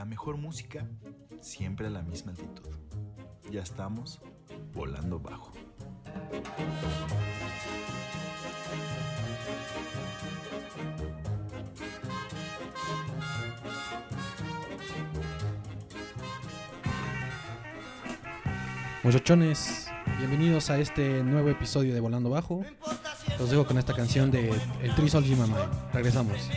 la mejor música siempre a la misma altitud. Ya estamos volando bajo. Muchachones, bienvenidos a este nuevo episodio de Volando Bajo. Los dejo con esta canción de El Tri Sol Mamá. Regresamos.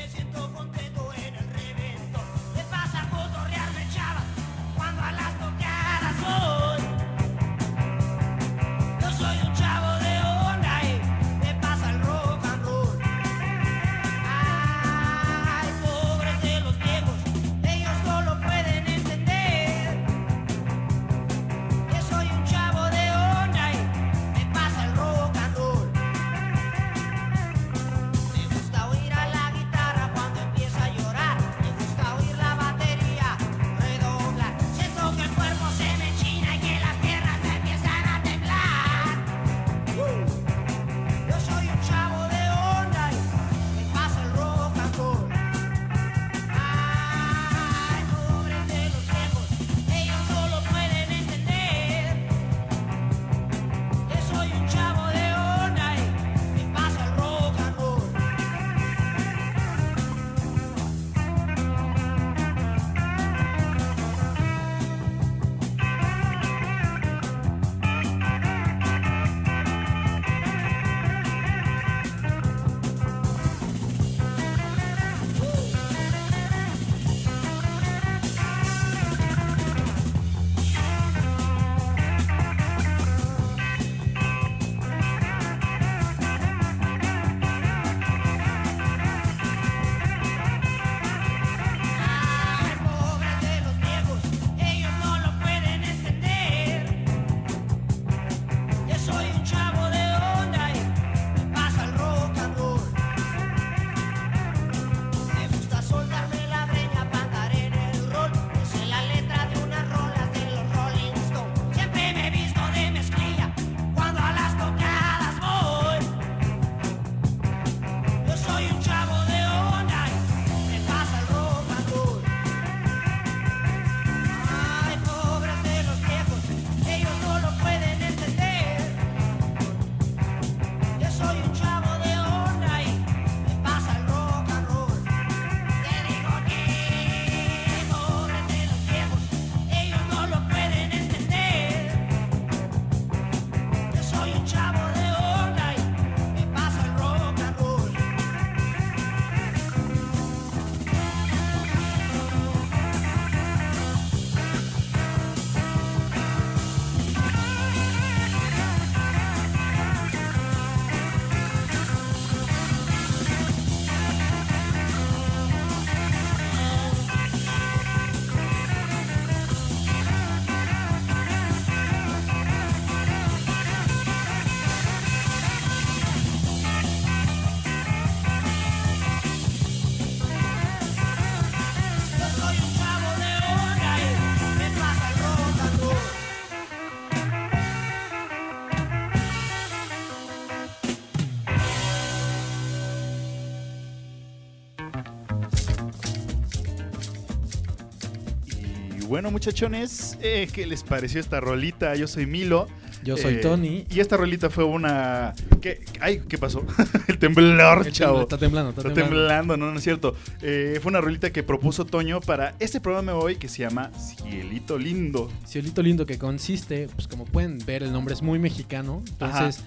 Bueno, muchachones, eh, ¿qué les pareció esta rolita? Yo soy Milo. Yo soy Eh, Tony. Y esta rolita fue una. ¿Qué? Ay, ¿qué pasó? El temblor, El chavo. Está temblando, está, Está temblando. temblando, no, no es cierto. Eh, fue una rolita que propuso Toño para este programa de hoy que se llama Cielito Lindo. Cielito lindo que consiste, pues como pueden ver, el nombre es muy mexicano. Entonces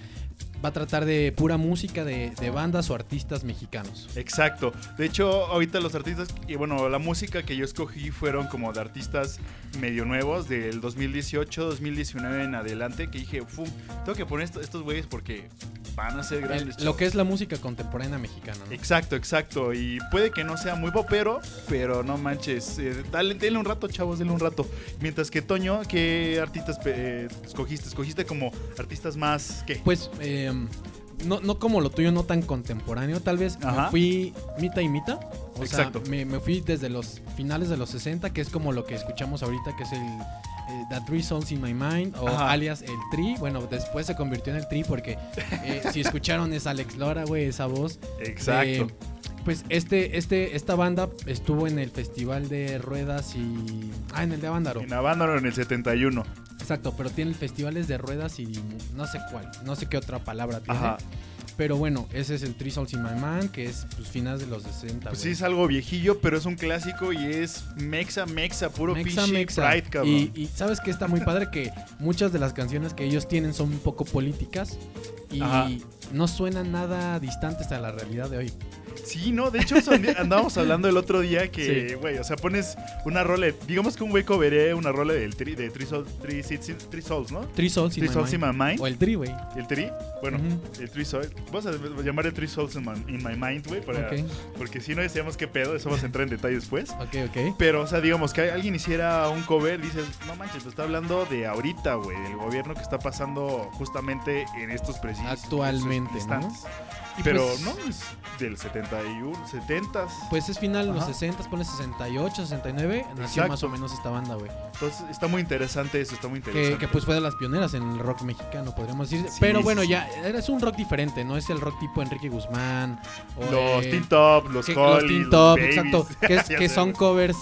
va a tratar de pura música de, de bandas o artistas mexicanos. Exacto. De hecho, ahorita los artistas, y bueno, la música que yo escogí fueron como de artistas medio nuevos del 2018, 2019 en adelante, que dije, "Fum, tengo que poner esto- estos güeyes porque van a ser El- grandes. lo chavos". que es la música contemporánea mexicana, ¿no? Exacto, exacto. Y puede que no sea muy popero, pero no manches. eh, dale, denle un rato, chavos, denle un rato. Mientras que Toño, ¿qué artistas eh, escogiste? ¿Escogiste como artistas más qué? Pues eh, no, no como lo tuyo, no tan contemporáneo. Tal vez Ajá. me fui mitad y mitad. O Exacto. sea, me, me fui desde los finales de los 60, que es como lo que escuchamos ahorita, que es el eh, The Three Souls in My Mind, o Ajá. alias el Tri. Bueno, después se convirtió en el Tri porque eh, si escucharon es Alex Lora, güey, esa voz. Exacto. Eh, Pues este, este, esta banda estuvo en el festival de ruedas y. Ah, en el de Avándaro. En Avándaro en el 71. Exacto, pero tiene festivales de ruedas y no sé cuál, no sé qué otra palabra tiene. Ajá. Pero bueno, ese es el Three Souls in My Man, que es pues, finales de los 60. Pues sí, es algo viejillo, pero es un clásico y es mexa, mexa, puro Mexa. Pride, cabrón. Y, y sabes que está muy padre que muchas de las canciones que ellos tienen son un poco políticas y Ajá. No suenan nada distantes a la realidad de hoy. Sí, no, de hecho andábamos hablando el otro día que, Sí. güey, o sea, pones una rola, digamos que un güey coveré una rola del tri, de Three Souls, Three, in- Three Souls, ¿no? Three Souls in Three My Souls in Mind. My Mind. O el Tri, güey. ¿El Tri? Bueno, el Three Souls. Vamos a llamar el Three Souls in My, in my Mind, güey, porque si no decíamos qué pedo, eso vamos a entrar en detalle después. ok, ok. Pero, o sea, digamos que alguien hiciera un cover, dices, no manches, te está hablando de ahorita, güey, del gobierno que está pasando justamente en estos precisos Actualmente, Y Pero pues- no, es del 71, 70. Pues es final de los Ajá. 60, pone 68, 69. Nació Exacto. más o menos esta banda, güey. Entonces está muy interesante eso, está muy Que, interesante. que, pues fue de las pioneras en el rock mexicano, podríamos decir. Sí, Pero sí, bueno, sí. ya es un rock diferente, no es el rock tipo Enrique Guzmán. O, los eh, Teen Top, los que- los Teen Top, exacto. Que, es- son covers.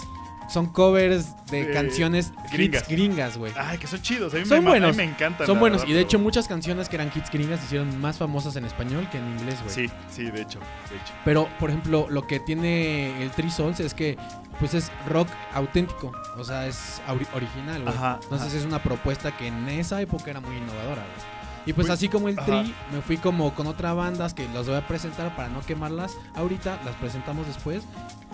Son covers de canciones gringas. hits gringas, güey. Ay, que son chidos. A mí, Son me, ma- a mí buenos. me encantan. Son buenos. verdad, Y de hecho, muchas canciones que eran hits gringas se hicieron más famosas en español que en inglés, güey. Sí, sí, de hecho. De hecho. Pero, por ejemplo, lo que tiene el Three Souls es que pues es rock auténtico, o sea, es ori- original, güey. Ajá, Entonces ajá. es una propuesta que en esa época era muy innovadora, güey. Y pues así como el ajá. Tri, me fui como con otras bandas que las voy a presentar para no quemarlas ahorita, las presentamos después.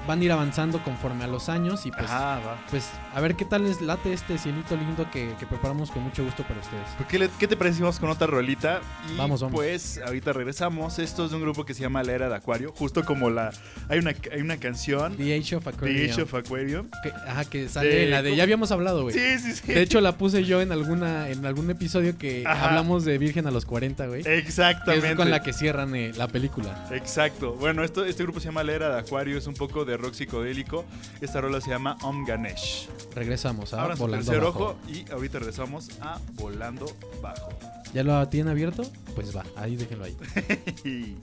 Van a ir avanzando conforme a los años y pues, Ajá, va. pues a ver qué tal les late este cielito lindo que, que preparamos con mucho gusto para ustedes. ¿Por qué, le- qué te parece si vamos con otra rolita? Y Vamos, vamos. pues ahorita regresamos. Esto es de un grupo que se llama La Era de Acuario. Justo como la... Hay una, hay una canción, The Age of Aquarium. The Age of Aquarium. que, ajá, que sale De- en la de... Ya habíamos hablado, güey. Sí, sí, sí. De hecho, la puse yo en alguna en algún episodio que Ajá. hablamos de Virgen a los 40, güey. Que Exactamente. es con la que cierran eh, la película. Exacto. Bueno, esto, este grupo se llama La Era de Acuario, es un poco de rock psicodélico. Esta rola se llama Om Ganesh. Regresamos a Ahora su Volando tercer Bajo. ojo y ahorita regresamos a Volando Bajo. ¿Ya lo tienen abierto? Pues va, ahí déjenlo ahí.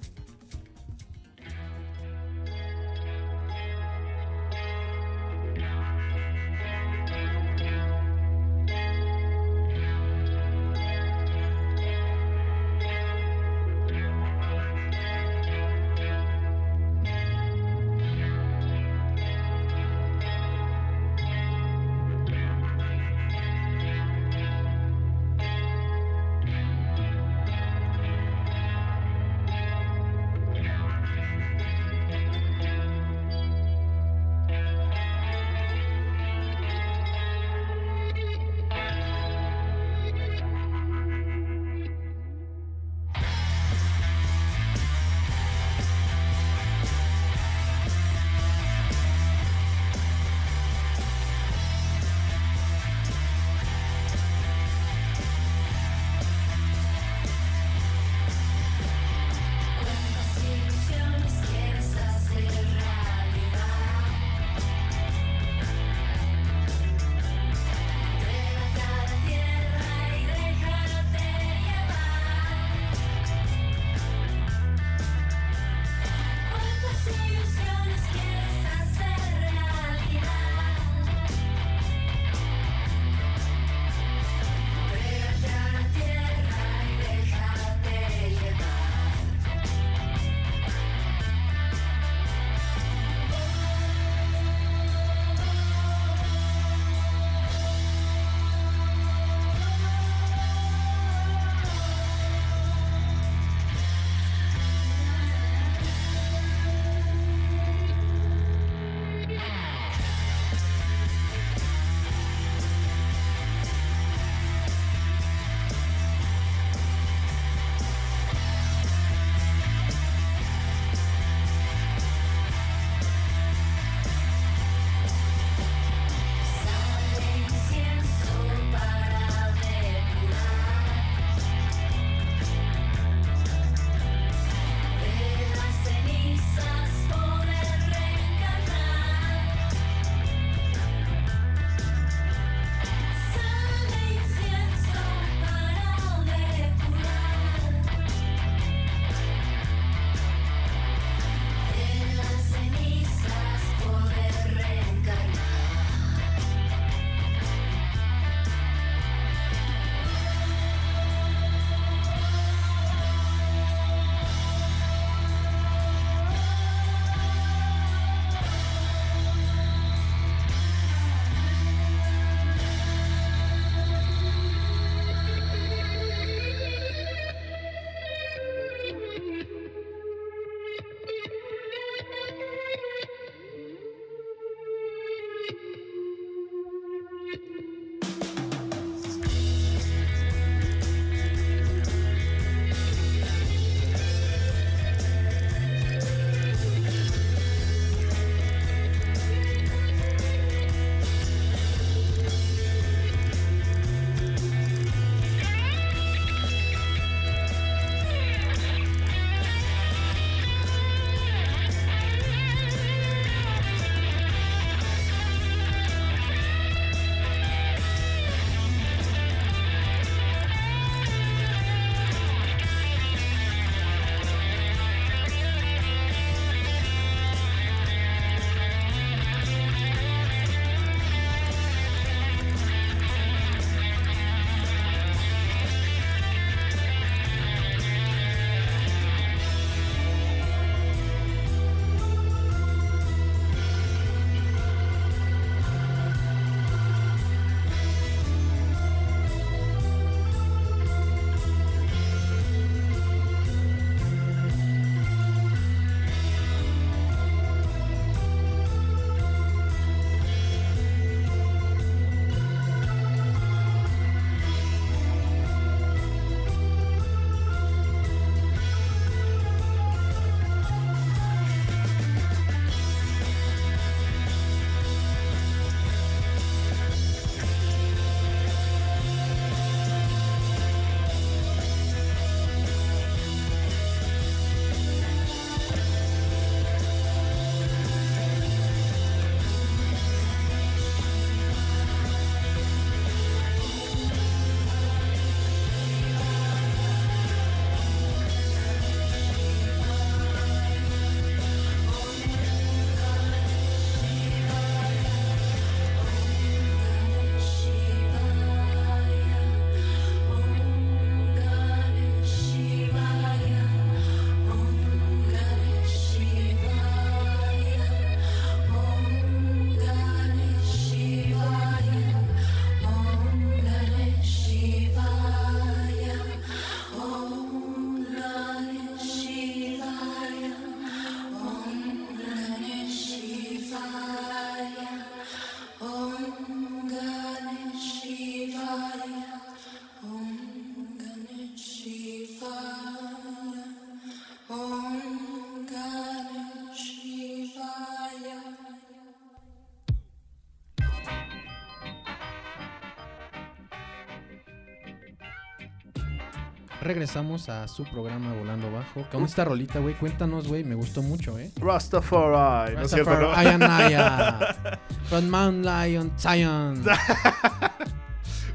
regresamos a su programa Volando Bajo. Con esta rolita, güey, cuéntanos, güey, me gustó mucho, ¿eh? Rastafari, ¿no es cierto? no? From Mount Lion, Zion.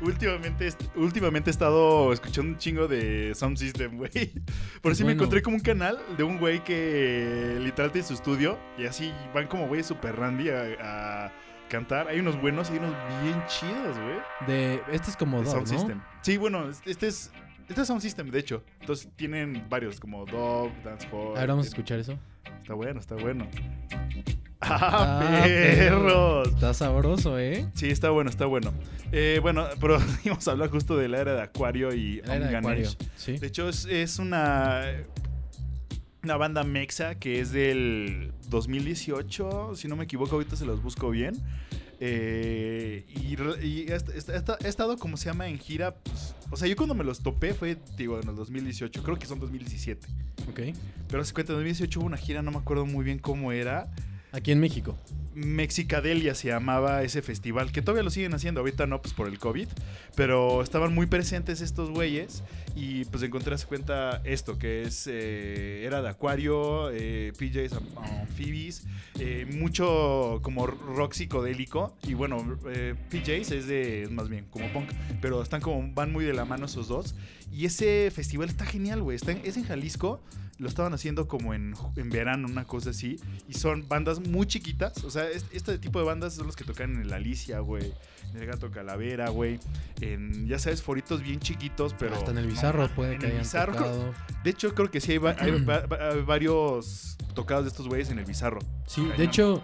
Últimamente, últimamente he estado escuchando un chingo de Sound System, güey. Por eso me encontré como un canal de un güey que literal tiene su estudio y así van como güeyes super randy a, a cantar. Hay unos buenos y hay unos bien chidos, güey. De, este es como De Dog, Sound ¿no? System. Sí, bueno, este es... Este es Sound System, de hecho. Entonces tienen varios, como Dog, Dancehall. A ver, vamos a tienen- escuchar eso. Está bueno, está bueno. Ah, ¡Ah, perros! Está sabroso, ¿eh? Sí, está bueno, está bueno. Eh, bueno, pero íbamos a hablar justo de la era de Acuario y La era de Acuario. Sí. De hecho, es, es una, una banda mexa que es del 2018, si no me equivoco, ahorita se los busco bien. Eh, y ha estado, como se llama, en gira. pues, o sea, yo cuando me los topé fue, digo, en el 2018, creo que son 2017. Ok. Pero se cuenta, en 2018 hubo una gira, no me acuerdo muy bien cómo era. Aquí en México. Mexicadelia se llamaba ese festival, que todavía lo siguen haciendo, ahorita no, pues por el COVID, pero estaban muy presentes estos güeyes y pues encontré hace cuenta esto, que es, eh, era de Acuario, eh, PJs Am- Amphibis, eh, mucho como rock psicodélico y bueno, PJs es de, más bien como punk, pero están como, van muy de la mano esos dos y ese festival está genial, güey, está es en Jalisco. Lo estaban haciendo como en, en verano, una cosa así. Y son bandas muy chiquitas. O sea, es- este tipo de bandas son los que tocan en el Alicia, güey. En el Gato Calavera, güey. En, ya sabes, foritos bien chiquitos, pero... Hasta en el no, Bizarro puede en que el hayan Bizarro, tocado. De hecho, creo que sí hay, va- hay va- va- hay varios tocados de estos güeyes en el Bizarro. Sí, de hecho,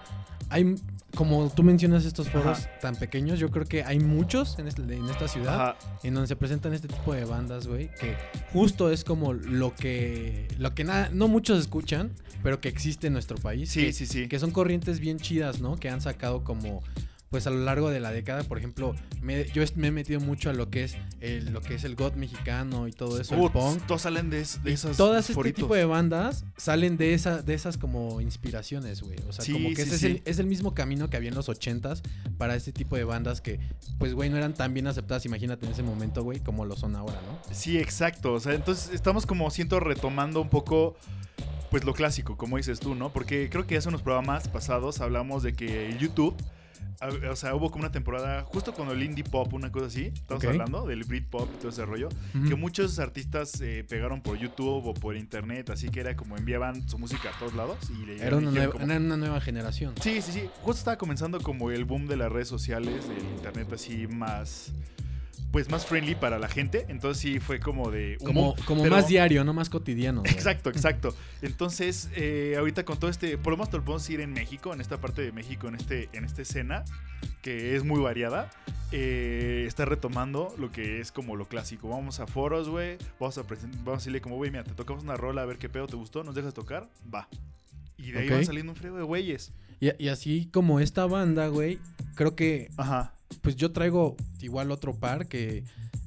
hay, como tú mencionas estos foros Ajá. tan pequeños, yo creo que hay muchos en, este- en esta ciudad Ajá. en donde se presentan este tipo de bandas, güey, que justo es como lo que, lo que na- no muchos escuchan, pero que existe en nuestro país. Sí, que, sí, sí. que son corrientes bien chidas, ¿no? Que han sacado como pues a lo largo de la década, por ejemplo, me- yo me he metido mucho a lo que es el, lo que es el god mexicano y todo eso, el punk. Todos salen de, es- de Y esos todas este foritos. tipo de bandas salen de esa de esas como inspiraciones, güey. O sea, Sí, como que sí, ese es, el, es el mismo camino que había en los ochentas para este tipo de bandas que, pues, güey, no eran tan bien aceptadas, imagínate en ese momento, güey, como lo son ahora, ¿no? Sí, exacto. O sea, entonces estamos como siento retomando un poco pues lo clásico, como dices tú, ¿no? Porque creo que hace unos programas pasados hablamos de que YouTube, o sea, hubo como una temporada justo cuando el indie pop, una cosa así, estamos hablando del Britpop y todo ese rollo, que muchos artistas eh, pegaron por YouTube o por internet, así que era como enviaban su música a todos lados y le Era una, nueva, como- era una nueva generación. Sí, sí, sí. Justo estaba comenzando como el boom de las redes sociales, del internet así más, pues más friendly para la gente. Entonces sí fue como de Como, como pero- más diario, no más cotidiano. güey. Exacto, exacto. Entonces, eh, ahorita con todo este, por lo menos te lo podemos ir en México, en esta parte de México, en este, en esta escena, que es muy variada, eh, está retomando lo que es como lo clásico. Vamos a foros, güey, vamos a vamos a decirle como, güey, mira, te tocamos una rola, a ver qué pedo te gustó, nos dejas tocar, va. Y de ahí Ok. van saliendo un frío de güeyes. Y, y así como esta banda, güey, creo que Ajá. Pues yo traigo igual otro par que,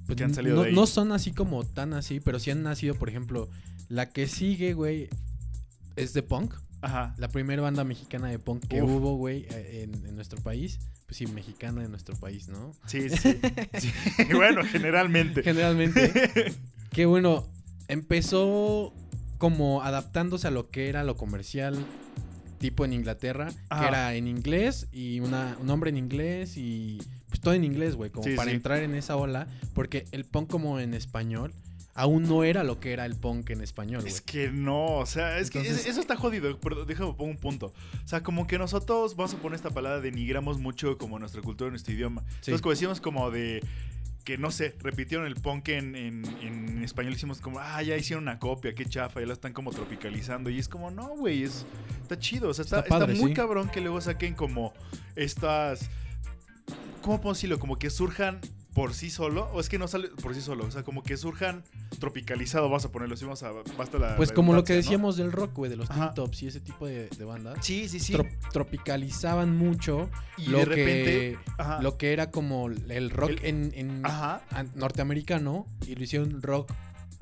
pues, Que han salido no, de ahí. no son así como tan así, pero sí han nacido, por ejemplo, la que sigue, güey, es de punk. Ajá. La primera banda mexicana de punk que Uf. hubo, güey, eh, en, en nuestro país. Pues sí, mexicana en nuestro país, ¿no? Sí, sí. sí. bueno, generalmente. Generalmente. que bueno, empezó como adaptándose a lo que era lo comercial, tipo en Inglaterra, que era en inglés y una, un nombre en inglés y pues todo en inglés, güey, como Sí, para sí. entrar en esa ola, porque el punk como en español aún no era lo que era el punk en español, güey. Es que no, o sea, es que Entonces- eso está jodido. Pero déjame pongo un punto. O sea, como que nosotros, vamos a poner esta palabra, denigramos mucho como nuestra cultura, nuestro idioma. Sí. Entonces, como decíamos como de que no sé, repitieron el punk en, en, en español, hicimos como, ah, ya hicieron una copia, qué chafa, ya la están como tropicalizando. Y es como, no, güey, es, está chido, o sea, está, Está padre, está muy sí. cabrón que luego saquen como estas, ¿cómo puedo decirlo? Como que surjan por sí solo, o es que no sale por sí solo, o sea, como que surjan tropicalizado, vamos a ponerlo así, vamos a, basta la Pues como lo que decíamos del rock, güey, de los Ajá. Tops y ese tipo de, de bandas. Sí, sí, sí. tro- tropicalizaban mucho y lo de repente, que ajá, lo que era como el rock El- en, en ajá, norteamericano y lo hicieron rock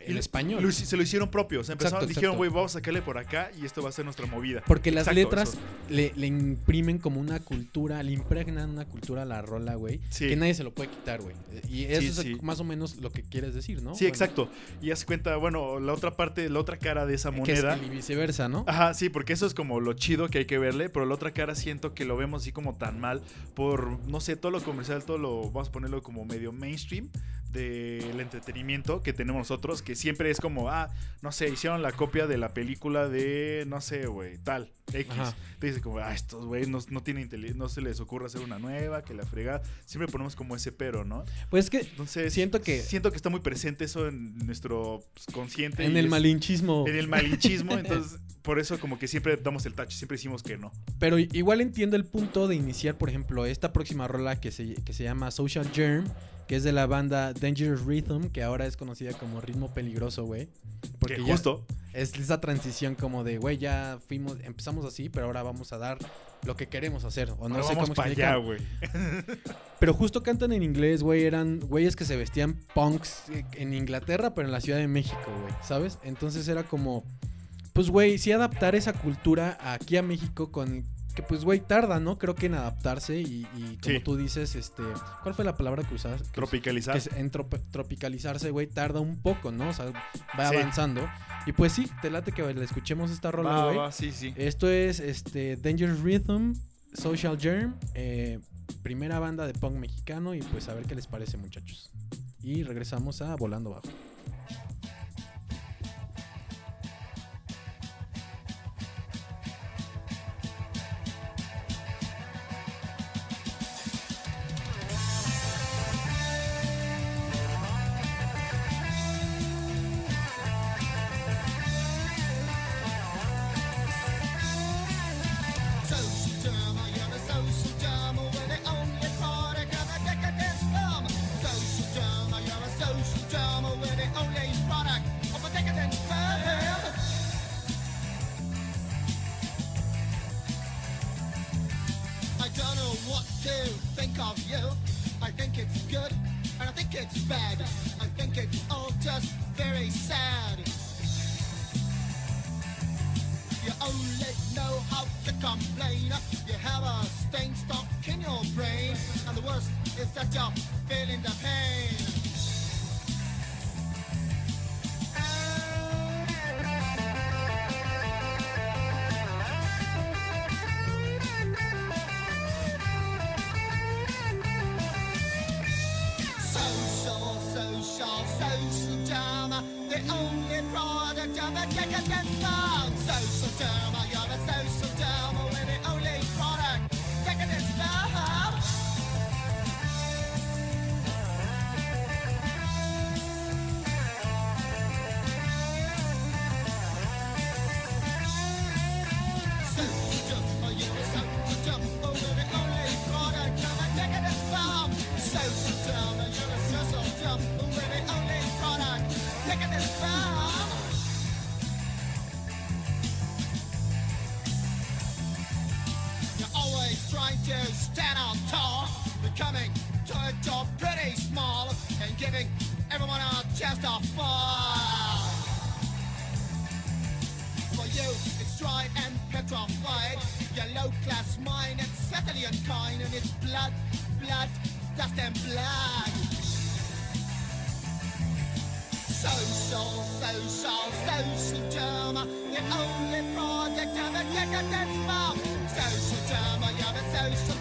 el español. Lo se lo hicieron propio. O sea, empezaron, Exacto, dijeron, güey, vamos a sacarle por acá y esto va a ser nuestra movida. Porque las Exacto, letras le, le imprimen como una cultura, le impregnan una cultura a la rola, güey. Sí. Que nadie se lo puede quitar, güey. Y eso Sí, es sí. más o menos lo que quieres decir, ¿no? Sí, Bueno, exacto. Y hace cuenta, bueno, la otra parte, la otra cara de esa Que es moneda. y viceversa, ¿no? Ajá, sí, porque eso es como lo chido que hay que verle, pero la otra cara siento que lo vemos así como tan mal por, no sé, todo lo comercial, todo lo, vamos a ponerlo como medio mainstream del entretenimiento que tenemos nosotros, que siempre es como, ah, no sé, hicieron la copia de la película de, no sé, güey, tal, X. Ajá. Te dice como, ah, estos güeyes no, no tienen no se les ocurre hacer una nueva, que la frega. Siempre ponemos como ese pero, ¿no? Pues es que Entonces, Siento que- siento que está muy presente eso en nuestro pues, consciente. en el es- malinchismo. en el malinchismo, entonces por eso como que siempre damos el touch, siempre decimos que no. Pero igual entiendo el punto de iniciar, por ejemplo, esta próxima rola que se, que se llama Social Germ, que es de la banda Dangerous Rhythm, que ahora es conocida como Ritmo Peligroso, güey. Porque que ya justo, es esa transición como de, güey, ya fuimos, empezamos así, pero ahora vamos a dar lo que queremos hacer. O no ahora sé vamos cómo para allá, güey. Pero justo cantan en inglés, güey. Eran güeyes que se vestían punks en Inglaterra, pero en la Ciudad de México, güey. ¿Sabes? Entonces era como. Pues, güey, sí adaptar esa cultura aquí a México con. Que pues, güey, tarda, ¿no? Creo que en adaptarse y, y como Sí. tú dices, este... ¿Cuál fue la palabra que usabas? Que us- Tropicalizar. que es- en trop- tropicalizarse, güey, tarda un poco, ¿no? O sea, va Sí. avanzando. Y pues sí, te late que le escuchemos esta rola, güey. va, sí, sí. Esto es este Dangerous Rhythm, Social Germ, eh, primera banda de punk mexicano y pues a ver qué les parece muchachos. Y regresamos a Volando Bajo. close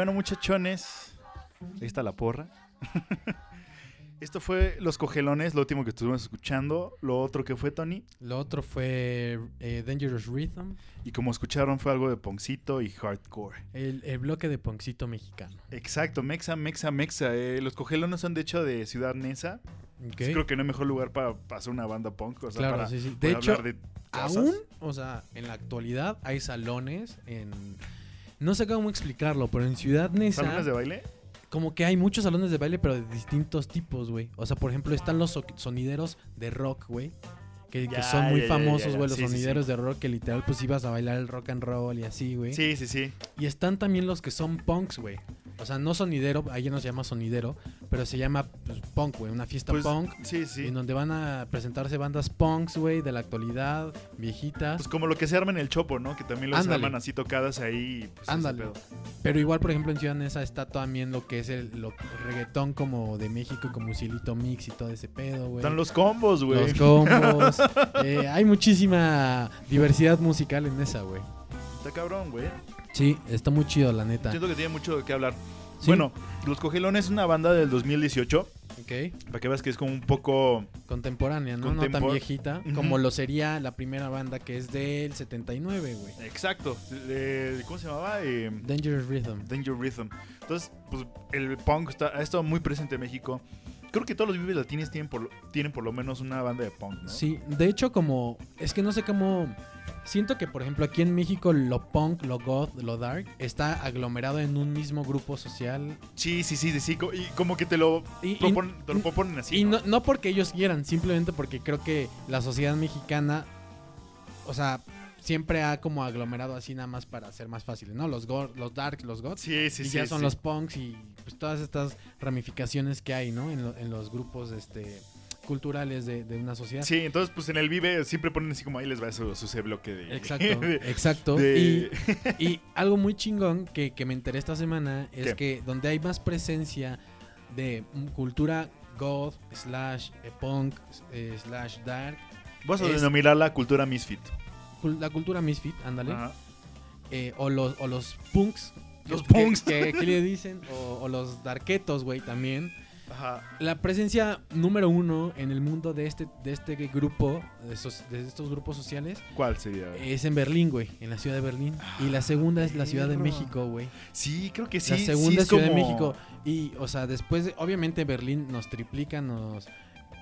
bueno, muchachones, ahí está la porra. Esto fue Los Cogelones, lo último que estuvimos escuchando. Lo otro que fue, Tony. Lo otro fue eh, Dangerous Rhythm, Y como escucharon, fue algo de Poncito y Hardcore. el, el bloque de Poncito mexicano. Exacto, Mexa, Mexa, Mexa. Eh, los Cogelones son de hecho de Ciudad Neza. Creo que no hay mejor lugar para, para hacer una banda punk. O sea, Claro, para sí, sí. De poder hecho, hablar de cosas. Aún, o sea, en la actualidad hay salones en... No sé cómo explicarlo, pero en Ciudad Neza... ¿Salones de baile? Como que hay muchos salones de baile, pero de distintos tipos, güey. O sea, por ejemplo, están los so- sonideros de rock, güey. Que, son muy ya, famosos, güey, los Sí, sí, sonideros de rock, que literal, pues ibas a bailar el rock and roll y así, güey. Sí, sí, sí. Y están también los que son punks, güey. O sea, no sonidero, ahí no se llama sonidero, pero se llama pues, punk, güey. Una fiesta Pues, punk. Sí, sí. En donde van a presentarse bandas punks, güey, de la actualidad, viejitas. Pues como lo que se arma en el Chopo, ¿no? Que también los Ándale. arman así tocadas ahí. Pues, Ándale. Pero igual, por ejemplo, en Ciudad Neza está también lo que es el lo- reggaetón como de México, como Silito Mix y todo ese pedo, güey. Están los combos, güey. Los combos. Eh, hay muchísima diversidad musical en esa, güey. Está cabrón, güey. Sí, está muy chido, la neta. Siento que tiene mucho de qué hablar. Sí. Bueno, Los Cogelones es una banda del 2018. Ok. Para que veas que es como un poco. Contemporánea, ¿no? No tan viejita. Como lo sería la primera banda que es del 79, güey. Exacto. ¿Cómo se llamaba? Eh, Dangerous Rhythm. Danger Rhythm. Entonces, pues el punk está, ha estado muy presente en México. Creo que todos los vives latinos tienen por, tienen por lo menos una banda de punk, ¿no? Sí, de hecho como... Es que no sé cómo... Siento que, por ejemplo, aquí en México lo punk, lo goth, lo dark está aglomerado en un mismo grupo social. Sí, sí, sí, sí, sí, co- Y como que te lo, Y, y- proponen, te lo proponen así. y ¿no? no, no porque ellos quieran, simplemente porque creo que la sociedad mexicana, o sea, siempre ha como aglomerado así nada más para ser más fácil, ¿no? Los, go- los dark, los goths. Sí, sí, y sí. ya son los punks y pues todas estas ramificaciones que hay, ¿no? En, lo- en los grupos este, culturales de, de una sociedad. Sí, entonces pues en el Vive siempre ponen así como ahí les va su, su bloque de... Exacto, de- exacto. de- Y, y algo muy chingón que, que me enteré esta semana es ¿Qué? que donde hay más presencia de cultura goth, slash eh, punk, eh, slash dark, Vamos a es- denominar la cultura misfit. La cultura misfit, ándale, eh, o, los, o los punks. Los que- punks. Que, que le dicen, o, o los darketos, güey, también. Ajá. La presencia número uno en el mundo de este, de este grupo, de, esos, de estos grupos sociales, ¿Cuál sería? es en Berlín, güey, en la ciudad de Berlín. Y la segunda es la Ciudad de. México, güey. Sí, creo que sí. la sí segunda es Ciudad de México. Y, o sea, después, de- obviamente Berlín nos triplica, nos...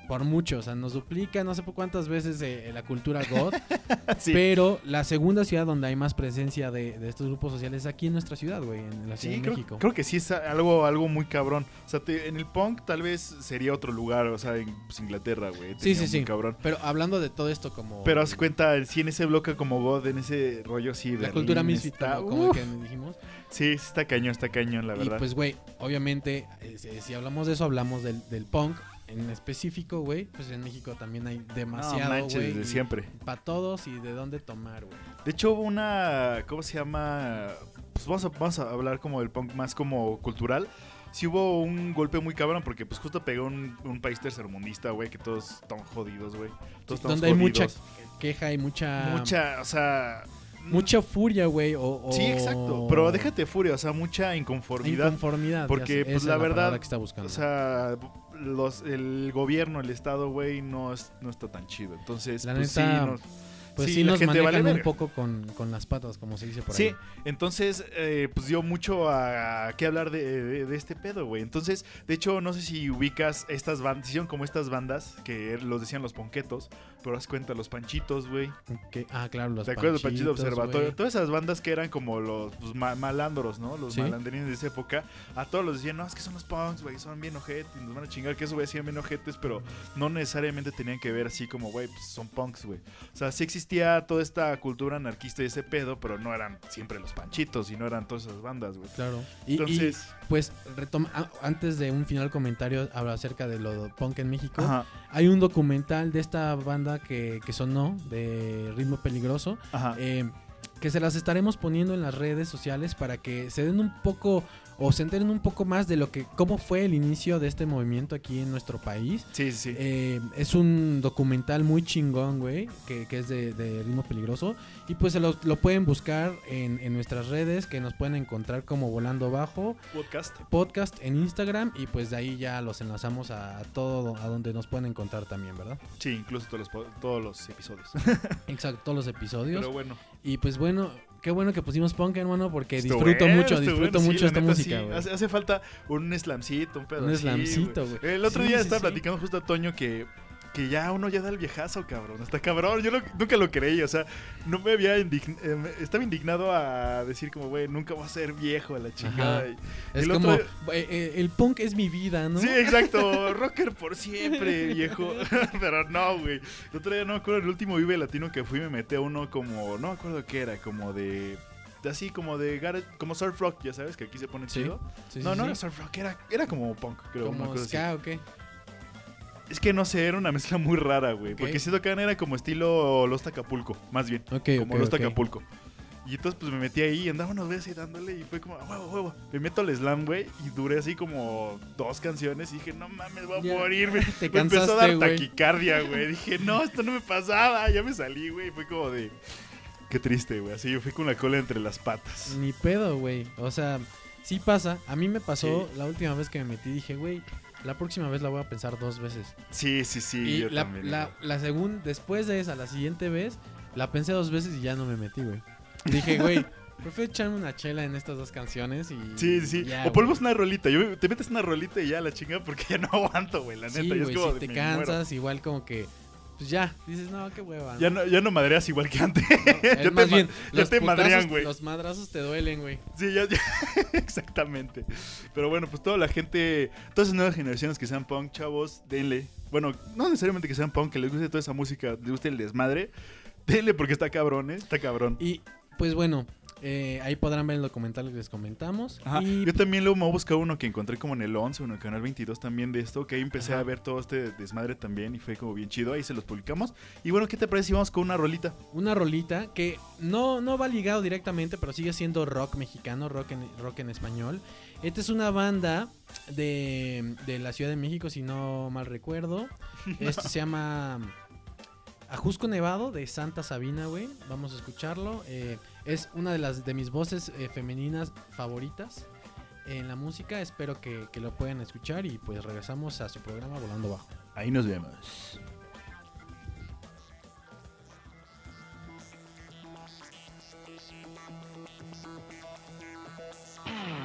Por mucho, o sea, nos duplica no sé por cuántas veces eh, la cultura Sí. pero la segunda ciudad donde hay más presencia de, de estos grupos sociales es aquí en nuestra ciudad, güey, en la Ciudad Sí, de creo, México. creo que sí es algo, algo muy cabrón. O sea, te- en el punk tal vez sería otro lugar, o sea, en pues, Inglaterra, güey. Sí, sí, sí. cabrón. Pero hablando de todo esto como... Pero haz cuenta, sí, en ese bloque como God, en ese rollo, sí. La Berlín cultura misfit, está- como, como el uf. que dijimos. Sí, está cañón, está cañón, la Y verdad. pues, güey, obviamente, eh, si, si hablamos de eso, hablamos del, del punk en específico, güey. Pues en México también hay no demasiado, manches, y siempre. Para todos y de dónde tomar, güey. De hecho, hubo una. ¿Cómo se llama? Pues vamos a, vamos a hablar como del punk más como cultural. Sí hubo un golpe muy cabrón porque pues justo pegó un, un país tercermundista, güey, que todos están jodidos, güey. Todos estamos donde hay mucha jodidos. queja y mucha... Mucha, o sea... Mucha furia, güey. O, o- Sí, exacto. Pero déjate furia, o sea, mucha inconformidad. Inconformidad. Porque, pues, la es verdad, que está buscando. O sea, los, el gobierno, el Estado, güey, no, es- no está tan chido. Entonces, La pues neta, sí, Pues sí, sí, nos manejan vale un verga. poco con, con las patas, como se dice por Sí, ahí. entonces, eh, pues dio mucho a, qué hablar de, de- de este pedo, güey. Entonces, de hecho, no sé si ubicas estas bandas, hicieron como estas bandas que los decían los ponquetos, pero haz cuenta, los panchitos, güey. Ah, claro, los ¿Te acuerdas de Panchito Panchitos, Observatorio? Todas esas bandas que eran como los pues, ma- malandros, ¿no? Los Sí. malandrines de esa época. A todos los decían, no, es que son los punks, güey, son bien ojetes, nos van a chingar, que eso, güey, hacían bien ojetes, pero no necesariamente tenían que ver así como, güey, pues son punks, güey. O sea, sí existía toda esta cultura anarquista y ese pedo, pero no eran siempre los panchitos y no eran todas esas bandas, güey. Claro. Y, y, Entonces, pues, retoma, a- antes de un final comentario, habla acerca de lo de punk en México. ajá, Hay un documental de esta banda que, que sonó, de Ritmo Peligroso, ajá. eh, que se las estaremos poniendo en las redes sociales para que se den un poco o se enteren un poco más de lo que cómo fue el inicio de este movimiento aquí en nuestro país. sí, sí, sí. Eh, es un documental muy chingón, güey, que, que es de, de ritmo peligroso. Y pues se lo, lo pueden buscar en, en nuestras redes, que nos pueden encontrar como Volando Bajo, Podcast. podcast en Instagram. Y pues de ahí ya los enlazamos a, a todo, a donde nos pueden encontrar también, ¿verdad? Sí, incluso todos los, po- todos los episodios. Exacto, todos los episodios. Pero bueno. Y pues bueno, qué bueno que pusimos punk, hermano, porque Estuvo disfruto bueno, mucho, disfruto bueno, mucho esta neta, música, sí. güey. Hace, hace falta un slamcito, un pedo Un slamcito, güey. El otro Sí, día estaba platicando justo a Toño que, que ya uno ya da el viejazo, cabrón. Está cabrón. Yo no- nunca lo creí. O sea, no me había indign- eh, estaba indignado a decir como, güey, nunca voy a ser viejo a la chingada. Es el como, otro- eh, eh, el punk es mi vida, ¿no? Sí, exacto. Rocker por siempre, viejo. Pero no, güey. El otro día no me acuerdo el último Vive Latino que fui, me metí a uno como, no me acuerdo qué era, como de... Así como de garage- como surf rock, ya sabes, que aquí se pone Sí. chido. Sí, no, sí, no era surf rock, era, era como punk, creo. Como así. ska o qué. Es que no sé, era una mezcla muy rara, güey. Porque siento que era como estilo Los Acapulco, más bien. Ok, como Los. Acapulco. Y entonces pues me metí ahí y andaba unos veces ahí dándole y fue como, "A huevo, huevo. Me meto al slam, güey, y duré así como dos canciones y dije, no mames, voy a Ya. morir. Me, Te me empezó a dar taquicardia, güey. Dije, no, esto no me pasaba. Ya me salí, güey. Fue como de, qué triste, güey. Así yo fui con la cola entre las patas. Ni pedo, güey. O sea, sí pasa. A mí me pasó Sí. la última vez que me metí. Dije, güey, la próxima vez la voy a pensar dos veces. Sí, sí, sí. y yo la, también, la, segunda, después de esa, la siguiente vez, la pensé dos veces y ya no me metí, güey. Dije, güey, prefiero echarme una chela en estas dos canciones y. Sí, sí, sí. ya, o ponemos una rolita. Yo, te metes una rolita y ya la chinga porque ya no aguanto, güey. La neta. Sí, güey, si te muero. cansas, igual como que. Pues ya, dices, no, qué hueva. Ya no, ya no madreas igual que antes. Es ya te, bien, ya los te madrean, güey. Los madrazos te duelen, güey. Sí, ya, ya. Exactamente. Pero bueno, pues toda la gente, todas esas nuevas generaciones que sean punk, chavos, denle. Bueno, no necesariamente que sean punk, que les guste toda esa música, les guste el desmadre. Denle porque está cabrón, ¿eh? Está cabrón. Y pues bueno, eh, ahí podrán ver el documental que les comentamos. Ajá. Y Yo también luego me voy a buscar uno que encontré como en el 11 o en el canal 22 también de esto, que ahí empecé Ajá. a ver todo este desmadre también y fue como bien chido, ahí se los publicamos. Y bueno, ¿qué te parece si vamos con una rolita? una rolita que no, no va ligado directamente, pero sigue siendo rock mexicano, rock en, rock en español. Esta es una banda de, de la Ciudad de México, si no mal recuerdo. Este se llama Ajusco Nevado de Santa Sabina, güey. Vamos a escucharlo. Eh, es una de las de mis voces eh, femeninas favoritas en la música. Espero que, que lo puedan escuchar y pues regresamos a su programa Volando Bajo. Ahí nos vemos.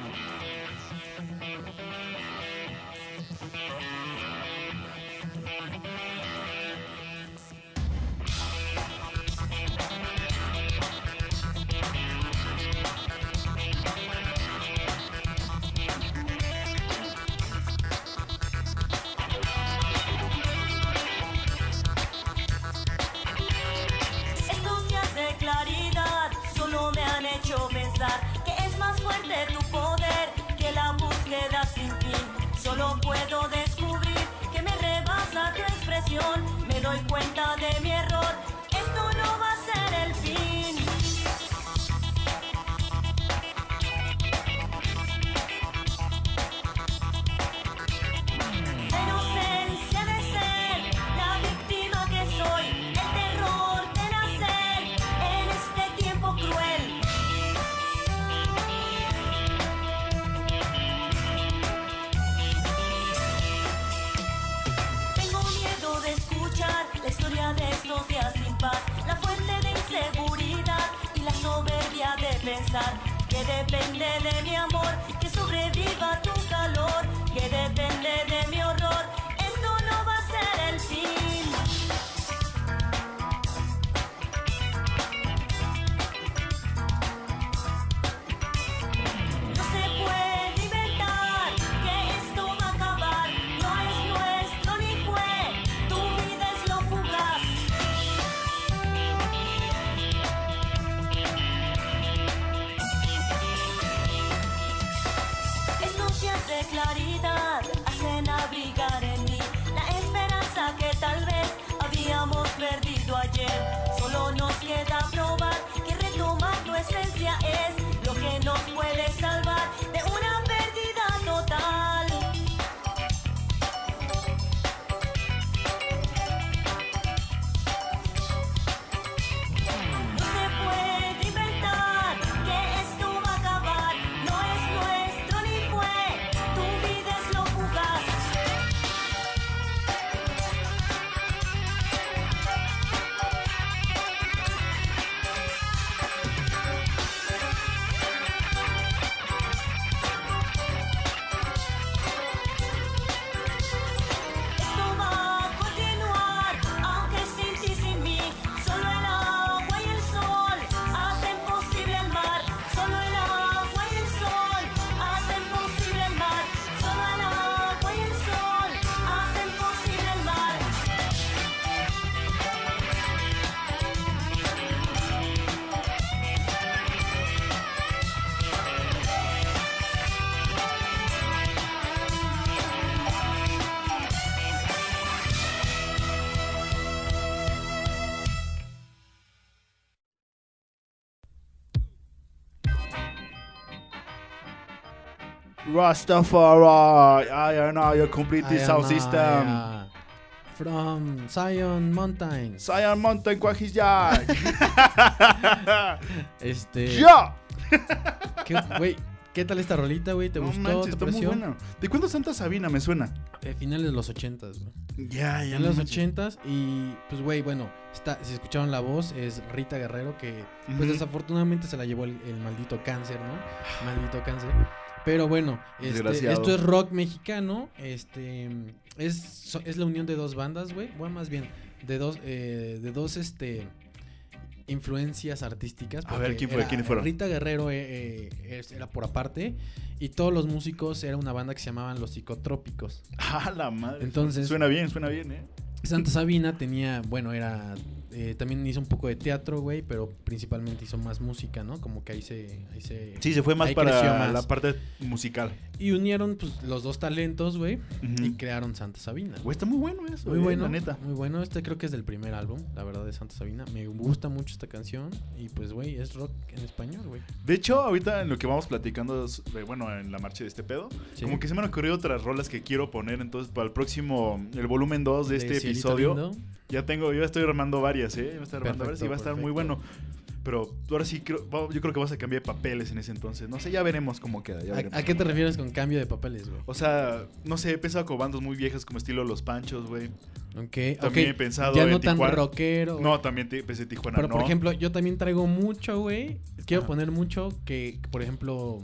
Solo puedo descubrir que me rebasa tu expresión. Me doy cuenta de mi error. Que depende de mi amor, que sobreviva tu calor, que depende de mi horror. Rastafari, I am now your complete sound system. From Zion Mountains. Zion Mountain Quajilla. Este. ¡Ya! ¿qué, güey, ¿qué tal esta rolita, güey? ¿Te No gustó? manches, ¿Te está muy buena. ¿De cuándo es Santa Sabina? Me suena. Eh, finales de los ochentas, güey. Ya, ya. En no los ochentas y pues güey, bueno, está, si escucharon la voz es Rita Guerrero que pues desafortunadamente se la llevó el, el maldito cáncer, ¿no? Maldito cáncer. Pero bueno, este, esto es rock mexicano, este es, so- es la unión de dos bandas, güey, bueno, más bien de dos eh, de dos este influencias artísticas. A ver, ¿quién fue? era- ¿Quiénes fueron? Rita Guerrero eh, eh, era por aparte y todos los músicos era una banda que se llamaban Los Psicotrópicos. Ah, la madre. Entonces- Suena bien, suena bien, ¿eh? Santa Sabina tenía, bueno, era. Eh, también hizo un poco de teatro, güey, pero principalmente hizo más música, ¿no? Como que ahí se. Ahí se Sí, se fue más para más. la parte musical. Y unieron, pues, los dos talentos, güey, y crearon Santa Sabina. Güey, está muy bueno eso. Muy eh, bueno, La neta. muy bueno. Este creo que es del primer álbum, la verdad, de Santa Sabina. Me gusta mucho esta canción y pues, güey, es rock en español, güey. De hecho, ahorita en lo que vamos platicando, bueno, en la marcha de este pedo, Sí. como que se me han ocurrido otras rolas que quiero poner. Entonces, para el próximo, el volumen 2 de este Cielito episodio, Lindo. Ya tengo, yo estoy armando varias, ¿eh? Ya estoy armando varias y va a estar muy bueno. Pero ahora sí, creo, yo creo que vas a cambiar de papeles en ese entonces. No sé, ya veremos cómo queda. ya veremos. ¿A, qué te refieres con cambio de papeles, güey? O sea, no sé, he pensado con bandas muy viejas como estilo Los Panchos, güey. Ok, También he pensado Ya en no tan Tijuana. rockero. No, también te, pensé Tijuana, Pero, no. por ejemplo, yo también traigo mucho, güey. Quiero Ajá. poner mucho que, por ejemplo,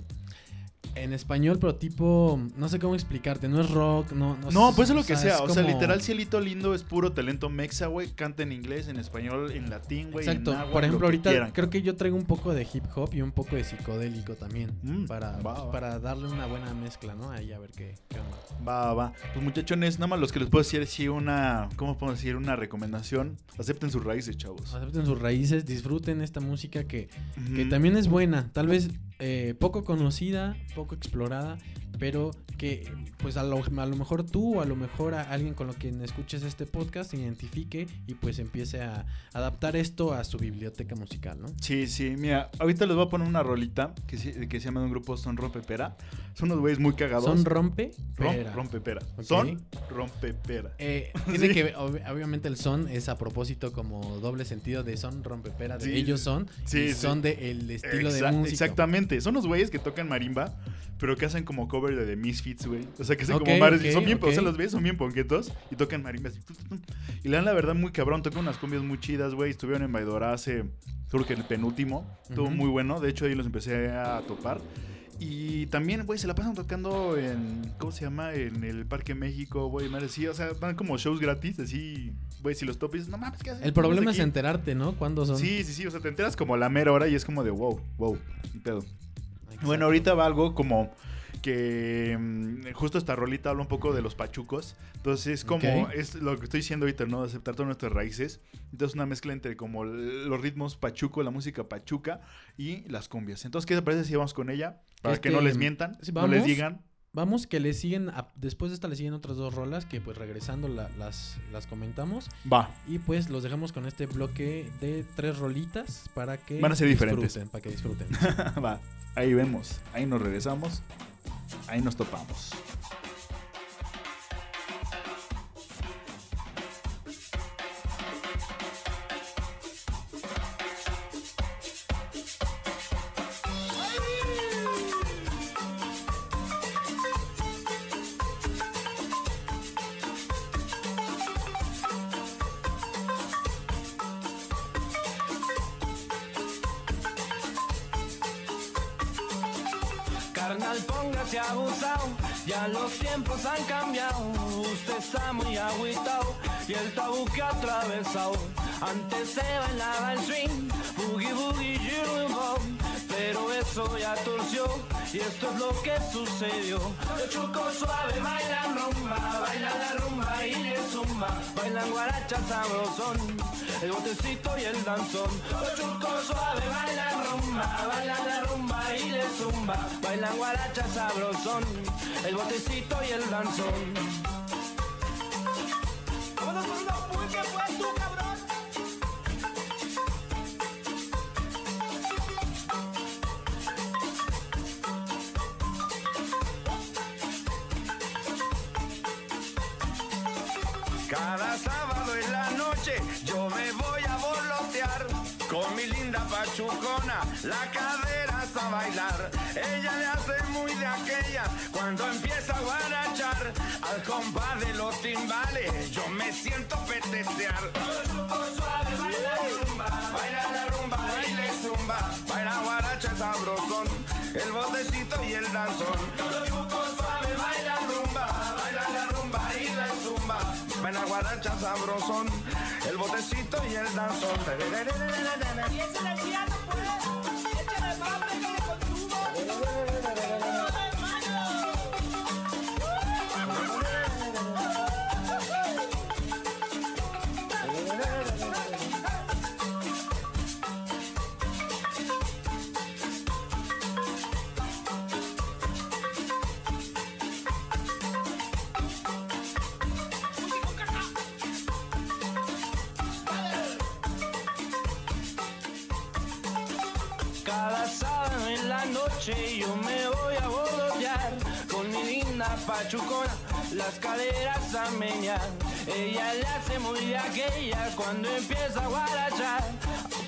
en español, pero tipo, no sé cómo explicarte, no es rock, no... No, No, pues es lo que sea. O sea, literal, Cielito Lindo es puro talento mexa, güey. Canta en inglés, en español, en latín, güey. Exacto. en por lo ejemplo, ahorita quieran. creo que yo traigo un poco de hip hop y un poco de psicodélico también. Mm, para, va, va. para darle una buena mezcla, ¿no? Ahí a ver qué, qué onda. Va, va. Pues muchachones, nada más los que les puedo decir sí una, ¿cómo podemos decir? Una recomendación. Acepten sus raíces, chavos. Acepten sus raíces, disfruten esta música que, que también es buena, tal vez eh, poco conocida, poco explorada, pero que pues a lo, a lo mejor tú o a lo mejor a alguien con lo que escuches este podcast se identifique y pues empiece a adaptar esto a su biblioteca musical, ¿no? Sí, sí, mira, ahorita les voy a poner una rolita que, se- que se llama de un grupo Son Rompepera. Son unos güeyes muy cagados. Son rompe, Rom- pera. Rompepera. Son Rompepera. Eh, tiene Sí. que ob- obviamente el son es a propósito como doble sentido de son rompepera de Sí. ellos son Sí, y son de el estilo Exa- de música. Exactamente. Son los güeyes que tocan marimba, pero que hacen como cover de The Misfits, güey. O sea, que son Ok, como mares. y son bien, ok. o sea, los ves, son bien ponquetos y tocan marimbas. y. Y le dan la verdad muy cabrón. Tocan unas cumbias muy chidas, güey. Estuvieron en Baidora hace, creo que el penúltimo. Estuvo muy bueno. De hecho, ahí los empecé a topar. Y también, güey, se la pasan tocando en, ¿cómo se llama? En el Parque México, güey, madre, sí, o sea, dan como shows gratis, así, güey, si los topes, no mames, ¿qué haces? El problema ¿Estás es aquí? enterarte, ¿no? ¿Cuándo son? Sí, sí, sí, o sea, te enteras como a la mera hora y es como de wow, wow, ni pedo. Bueno, ahorita va algo como que mm, justo esta rolita habla un poco de los pachucos. Entonces, como Ok. es lo que estoy diciendo ahorita, ¿no? De aceptar todas nuestras raíces. Entonces, una mezcla entre como los ritmos pachuco, la música pachuca y las cumbias. Entonces, ¿qué te parece si vamos con ella? Para que Este, no les mientan, sí, no les digan. Vamos, que le siguen, a- después de esta le siguen otras dos rolas que pues regresando la- las, las comentamos. Va. Y pues los dejamos con este bloque de tres rolitas para que Van a ser diferentes. disfruten, para que disfruten. Va. Ahí vemos. Ahí nos regresamos. Ahí nos topamos. Carnal, póngase abusado, ya los tiempos han cambiado. Usted está muy agüitado y el tabú que ha atravesado. Antes se bailaba el swing, boogie boogie, jiru y bob, pero eso ya torció y esto es lo que sucedió. Los chucos suave bailan rumba, bailan la rumba y le zumba, bailan guaracha sabrosón, el botecito y el danzón. Los chucos suave bailan rumba, bailan la rumba y le zumba, bailan guaracha sabrosón, el botecito y el danzón. Bailar. Ella le hace muy de aquella cuando empieza a guarachar al compás de los timbales. Yo me siento petetear. suave, baila la rumba, baila la rumba, baile zumba, baila guaracha sabrosón, el botecito y el danzón. Suave, baila rumba, baila la rumba y la zumba, baila guaracha sabrosón, el botecito y el danzón. Y ese es el piano, pues. Échale más, noche yo me voy a bolotear con mi linda pachucona, las caderas a meñar. Ella le hace muy aquella cuando empieza a guarachar.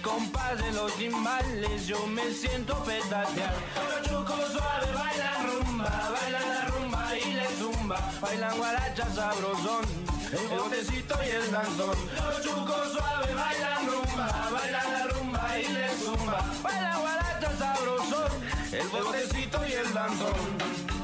Compás de los timbales yo me siento petatear. Los chucos suave bailan rumba, bailan la rumba y le zumba, bailan guaracha sabrosón. El botecito y el danzón. Los chucos suave bailan rumba, bailan la rumba y le zumba. Baila El botecito y el danzón.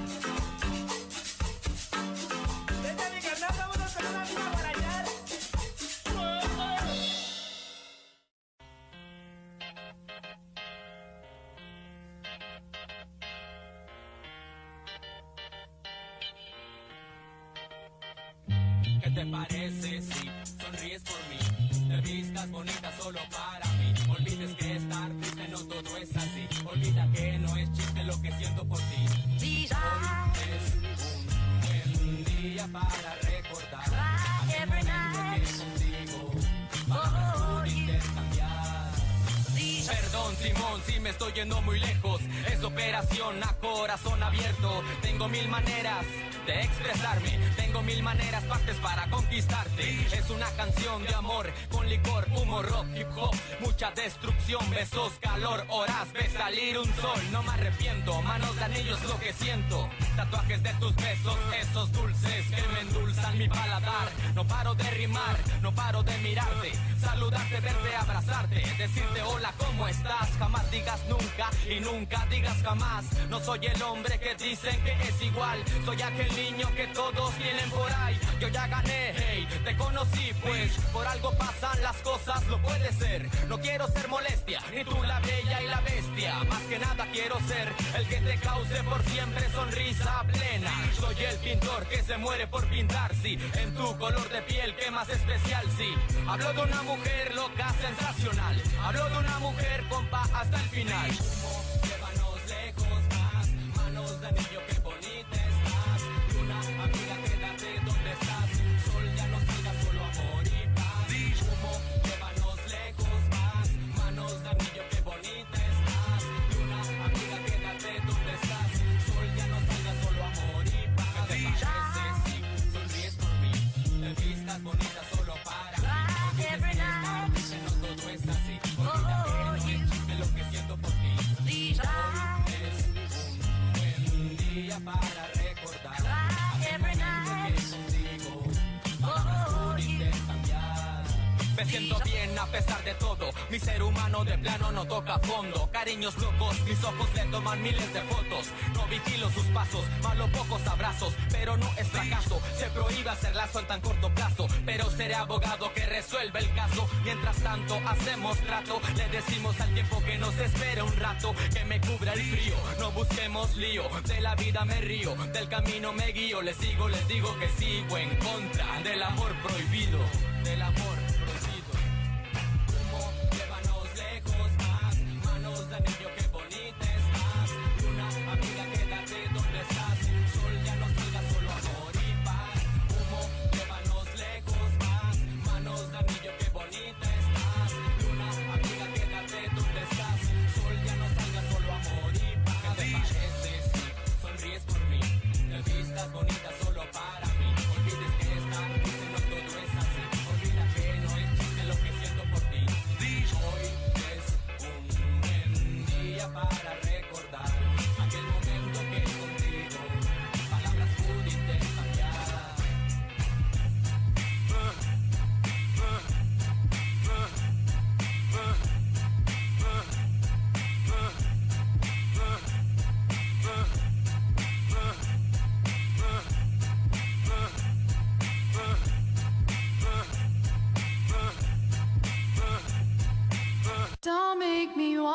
Maneras, partes para conquistarte. Es una canción de amor con licor, humo, rock, hip hop. Destrucción, besos, calor, horas, ve salir un sol. No me arrepiento, manos de anillos lo que siento. Tatuajes de tus besos, esos dulces que me endulzan mi paladar. No paro de rimar, no paro de mirarte. Saludarte, verte, abrazarte. Decirte hola, ¿cómo estás? Jamás digas nunca y nunca digas jamás. No soy el hombre que dicen que es igual. Soy aquel niño que todos tienen por ahí. Yo ya gané, hey, te conocí, pues por algo pasan las cosas, lo puede ser. No quiero ser molestia, ni tú la bella y la bestia. Más que nada quiero ser el que te cause por siempre sonrisa plena. Soy el pintor que se muere por pintar, sí. En tu color de piel, que más especial, sí. Hablo de una mujer loca, sensacional. Hablo de una mujer, compa, hasta el final. Para recordar siento bien a pesar de todo. Mi ser humano de plano no toca fondo. Cariños locos, mis ojos le toman miles de fotos. No vigilo sus pasos, malo pocos abrazos, pero no es fracaso. Se prohíbe hacer lazo en tan corto plazo, pero seré abogado que resuelve el caso. Mientras tanto hacemos trato, le decimos al tiempo que nos espere un rato, que me cubra el frío. No busquemos lío, de la vida me río, del camino me guío. Les sigo, les digo que sigo en contra del amor prohibido, del amor Manos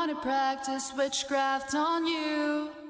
wanna practice witchcraft on you.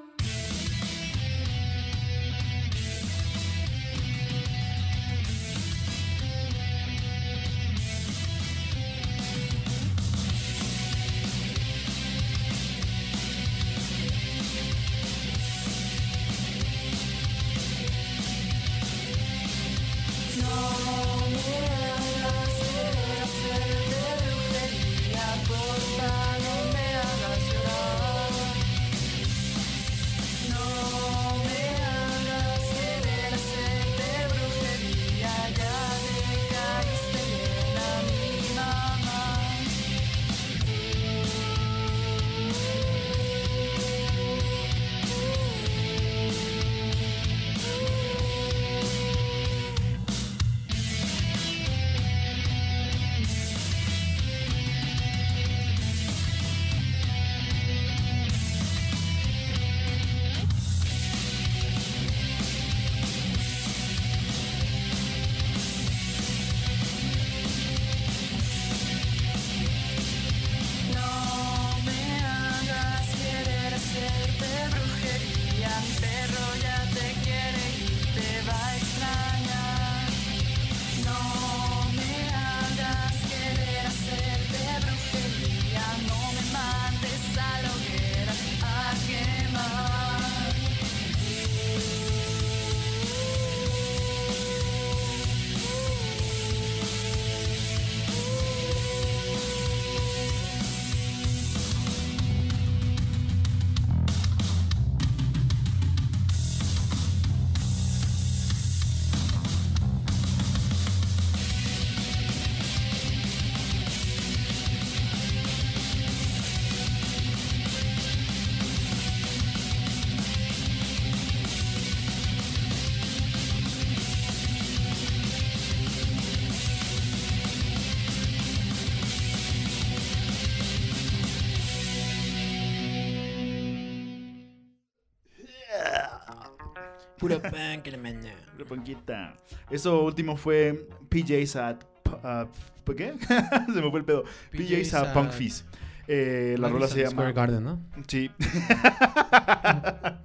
Puro punk, hermano. Una ponquita. Eso último fue PJs at. uh, ¿Por qué? se me fue el pedo. PJs, PJs at Punk Fizz. Eh, la rola se Madison Square llama. Garden, ¿no? Sí.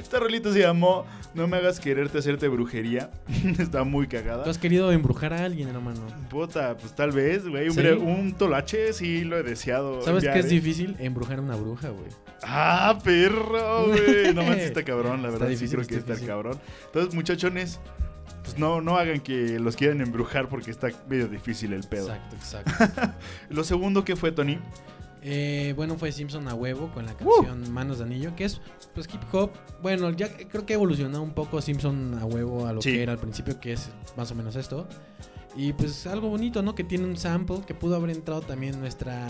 Esta rolita se llamó No me hagas quererte hacerte brujería. Está muy ¿Tú cagada. has querido embrujar a alguien, hermano? Puta, pues tal vez, güey. Un, ¿Sí? bre- un tolache sí lo he deseado. ¿Sabes qué es difícil? Embrujar a una bruja, güey. Ah, perro, güey. No manches, está cabrón, la Está verdad. difícil, sí creo que está está difícil. cabrón. Entonces, muchachones, pues no, no hagan que los quieran embrujar porque está medio difícil el pedo. Exacto, exacto. Lo segundo que fue, Tony. Eh, bueno, fue Simpson a huevo con la Uh. canción Manos de Anillo, que es pues hip hop. Bueno, ya creo que evolucionó un poco Simpson a huevo a lo Sí. que era al principio, que es más o menos esto. Y pues algo bonito, ¿no? Que tiene un sample, que pudo haber entrado también en nuestra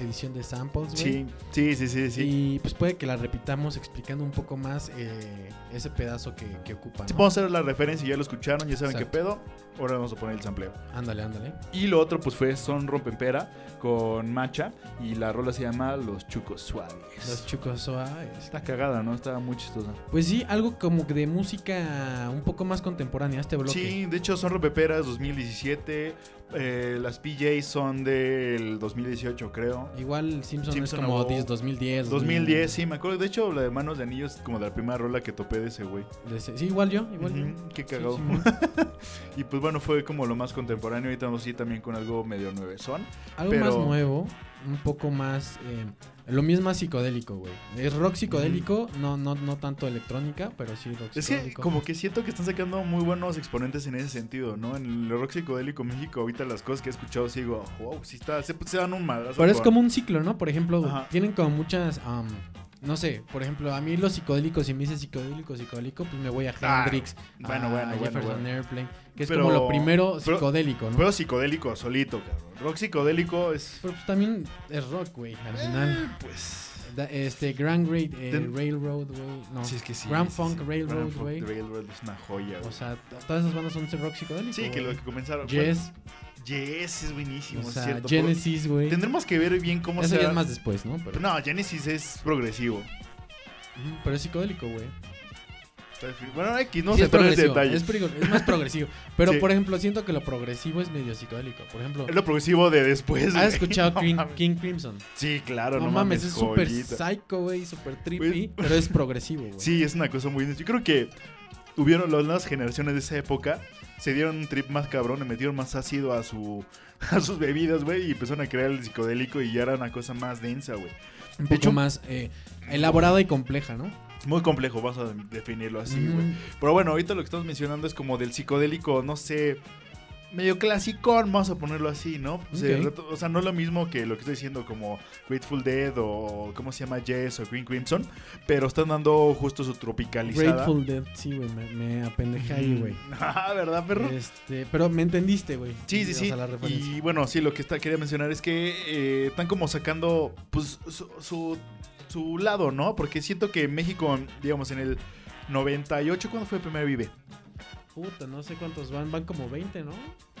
edición de samples, güey. Sí, sí, sí, sí. sí. Y pues puede que la repitamos explicando un poco más eh, ese pedazo que, que ocupa. Sí, ¿no? Podemos hacer la referencia, ya lo escucharon, ya saben Exacto. qué pedo. Ahora vamos a poner el sampleo. Ándale, ándale. Y lo otro, pues fue Son Rompempera con Macha. Y la rola se llama Los Chucos Suaves. Los chucos suaves. Está cagada, ¿no? Está muy chistosa. Pues sí, algo como de música un poco más contemporánea, este bloque. Sí, de hecho son Rompeperas 2017. eh, las PJs son del 2018, creo. Igual Simpson, Simpson es como a huevo. 10, 2010. 2010, sí, me acuerdo. De hecho, la de Manos de Anillos es como de la primera rola que topé de ese güey. Sí, igual yo, igual yo. Qué Sí, cagado. Y pues bueno, fue como lo más contemporáneo. Ahorita vamos a ir también con algo medio nuevezón. Algo Pero- más nuevo, un poco más... eh, lo mismo más psicodélico, güey. Es rock psicodélico, no, no, no tanto electrónica, pero sí rock Es que como que siento que están sacando muy buenos exponentes en ese sentido, ¿no? En el rock psicodélico México, ahorita las cosas que he escuchado, sí digo, wow, sí está, se, se dan un madrazo. Pero es como un ciclo, ¿no? Por ejemplo, Ajá. tienen como muchas... no sé, por ejemplo, a mí los psicodélicos, si me dice psicodélico, psicodélico, pues me voy a Ah, Hendrix, bueno, a bueno, bueno, Jefferson bueno. Airplane, que es Pero- como lo primero pero- psicodélico, ¿no? Pero psicodélico solito, cabrón. Rock psicodélico es... Pero pues también es rock, güey, al final. Pues... Da- este, Grand Great eh, Ten- Railroad, güey. No, Sí, es que sí. Grand sí, Funk. Railroad, Grand Funk güey. Railroad es una joya, güey. O sea, todas esas bandas son rock psicodélico. Sí, que lo que comenzaron. Yes, Bueno, yes es buenísimo, o es cierto. Genesis, güey. Tendremos que ver bien cómo Eso se ya es más después, ¿no? Pero, No, Genesis es progresivo. Pero es psicodélico, güey. Bueno, X, no Sí, sé, es detalle. es, más progresivo. Pero, Sí. por ejemplo, siento que lo progresivo es medio psicodélico. Por ejemplo, Es lo progresivo de después. ¿has escuchado No King, Crimson? Sí, claro, No, no, mames, es súper psycho, güey, súper trippy, pero es progresivo, güey. Sí, es una cosa muy... Yo creo que hubieron las nuevas generaciones de esa época, se dieron un trip más cabrón, le metieron más ácido a su a sus bebidas, güey, y empezaron a crear el psicodélico y ya era una cosa más densa, güey. Un de poco hecho- más eh, elaborada y compleja, ¿no? Muy complejo, vamos a definirlo así, güey. Pero bueno, ahorita lo que estamos mencionando es como del psicodélico, no sé, medio clasicón, vamos a ponerlo así, ¿no? O sea, Ok. reto- o sea, no es lo mismo que lo que estoy diciendo como Grateful Dead o ¿cómo se llama? Yes o Green Crimson, pero están dando justo su tropicalizada. Grateful Dead, sí, güey, me, me apendejé ahí, güey. Ah, ¿verdad, perro? Este, pero me entendiste, güey. Sí, sí, sí. la. Y bueno, sí, lo que está, quería mencionar es que eh, están como sacando pues su, su, su lado, ¿no? Porque siento que México, digamos, en el 98, ¿cuándo fue el primer Vive? Puta, no sé cuántos van, van como 20, ¿no?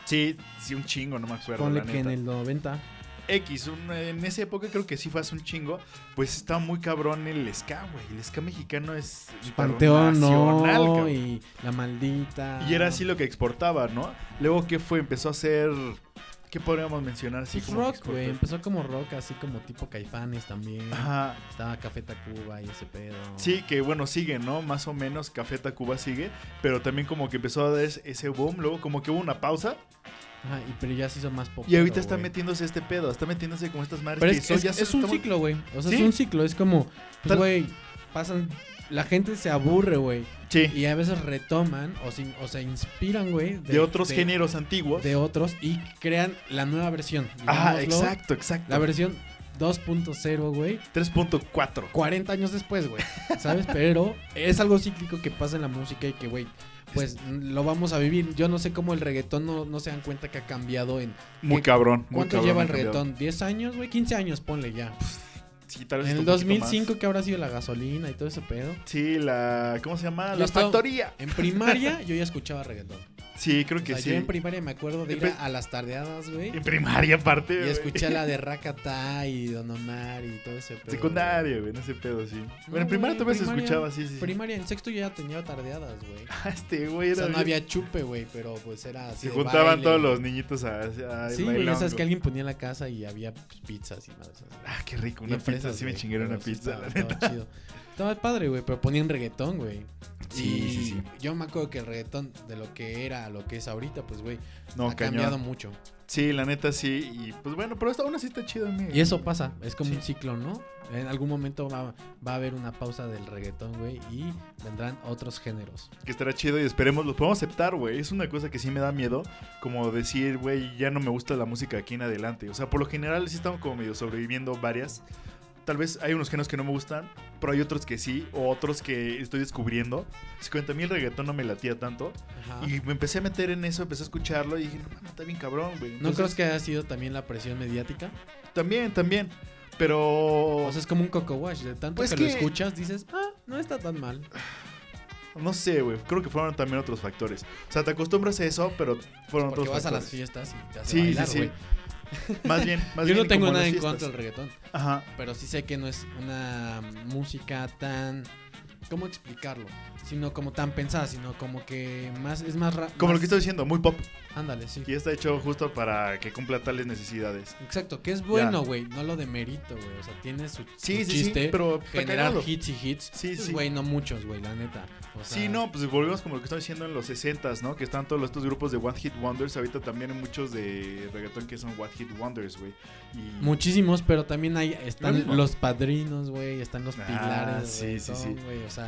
Sí, sí, un chingo, no me acuerdo. Ponle la que en el 90. X, un- en esa época creo que sí fue hace un chingo, pues estaba muy cabrón el ska, güey. El ska mexicano es Panteón, internacional, no, y La Maldita. Y era así lo que exportaba, ¿no? Luego, ¿qué fue? Empezó a hacer... ¿Qué podríamos mencionar? Así Pues como rock, güey. Empezó como rock, así como tipo Caifanes también. Ajá. Estaba Café Tacuba y ese pedo. Sí, que bueno, sigue, ¿no? Más o menos Café Tacuba sigue, pero también como que empezó a dar es- ese boom, luego como que hubo una pausa Ajá, y, pero ya se hizo más pop. y ahorita está metiéndose este pedo, está metiéndose como estas madres Pero que es, es- ya es un estamos- ciclo, güey. O sea, Sí. es un ciclo. Es como, pues, Tal- güey, pasan. La gente se aburre, güey. Sí, Y a veces retoman o se, o se inspiran, güey. de, otros géneros antiguos. De otros y crean la nueva versión. Digámoslo, exacto, exacto. La versión 2.0, güey. 3.4. 40 años después, güey. ¿Sabes? Pero es algo cíclico que pasa en la música y que, güey, pues lo vamos a vivir. Yo no sé cómo el reggaetón no, no se dan cuenta que ha cambiado en. Muy ¿Qué- cabrón. muy ¿Cuánto cabrón lleva el reggaetón? ¿10 años, güey? 15 años, ponle ya. Sí, tal vez En el un poquito 2005 que habrá sido la gasolina y todo ese pedo. Sí, la. ¿Cómo se llama? Yo La estaba- factoría. En primaria yo ya escuchaba reggaetón. Sí, creo O que sea, sí. yo en primaria me acuerdo de ir a, a las tardeadas, güey. En primaria, aparte. Y güey. escuché la de Rakata y Don Omar y todo ese pedo. Secundaria, güey, no sé pedo, sí. No, bueno, en primaria también se escuchaba, sí, sí. Primaria, en sexto yo ya tenía tardeadas, güey. Ah, Este güey O sea, no había chupe, güey, pero pues era así. Se de juntaban baile, todos los niñitos a. a Sí, güey, sabes que alguien ponía en la casa y había pues, pizzas y más. Ah, qué rico, una pizza. Sí me chingué una pizza, estaba- la neta. estaba chido. Estaba padre, güey, pero ponían reggaetón, güey. Sí, sí, sí. Yo me acuerdo que el reggaetón de lo que era a lo que es ahorita, pues, güey, No, ha cañón. cambiado mucho. Sí, la neta sí. Y pues bueno, pero aún así está chido. Y eso pasa, es como Sí. un ciclo, ¿no? En algún momento va, va a haber una pausa del reggaetón, güey, y vendrán otros géneros. Que estará chido y esperemos, lo podemos aceptar, güey. Es una cosa que sí me da miedo. Como decir, güey, ya no me gusta la música aquí en adelante. O sea, por lo general sí estamos como medio sobreviviendo varias. Tal vez hay unos géneros que no me gustan, pero hay otros que sí, o otros que estoy descubriendo. Se cuenta, a mí el reggaetón no me latía tanto. Ajá. Y me empecé a meter en eso, empecé a escucharlo y dije, no mames, está bien cabrón, güey. ¿No crees que haya sido también la presión mediática? También, también. Pero. O sea, es como un coco wash, de tanto Pues que, que- lo escuchas, dices, ah, no está tan mal. No sé, güey. Creo que fueron también otros factores. O sea, te acostumbras a eso, pero fueron Porque otros vas a las factores. fiestas y te hace Sí, bailar, sí, sí. güey. Más bien, más Yo bien no tengo nada en contra del reggaetón, Ajá. pero sí sé que no es una música tan... ¿Cómo explicarlo? Sino como tan pensada, sino como que más es más... ra- Como lo que estoy diciendo, muy pop. Ándale, sí. Y está hecho justo para que cumpla tales necesidades. Exacto, que es bueno, güey, no lo demerito, güey. O sea, tiene su, Sí, su sí, chiste sí, pero generar cagado. hits y hits. Sí, Pues, sí. Güey, no muchos, güey, la neta. O sea, Sí, no, pues volvemos como lo que estoy diciendo en los 60s, ¿no? Que están todos estos grupos de One Hit Wonders. Ahorita también hay muchos de reggaetón que son One Hit Wonders, güey. Y... Muchísimos, pero también hay están los padrinos, güey, están los Ah, pilares, sí, sí, todo, sí. güey, o sea,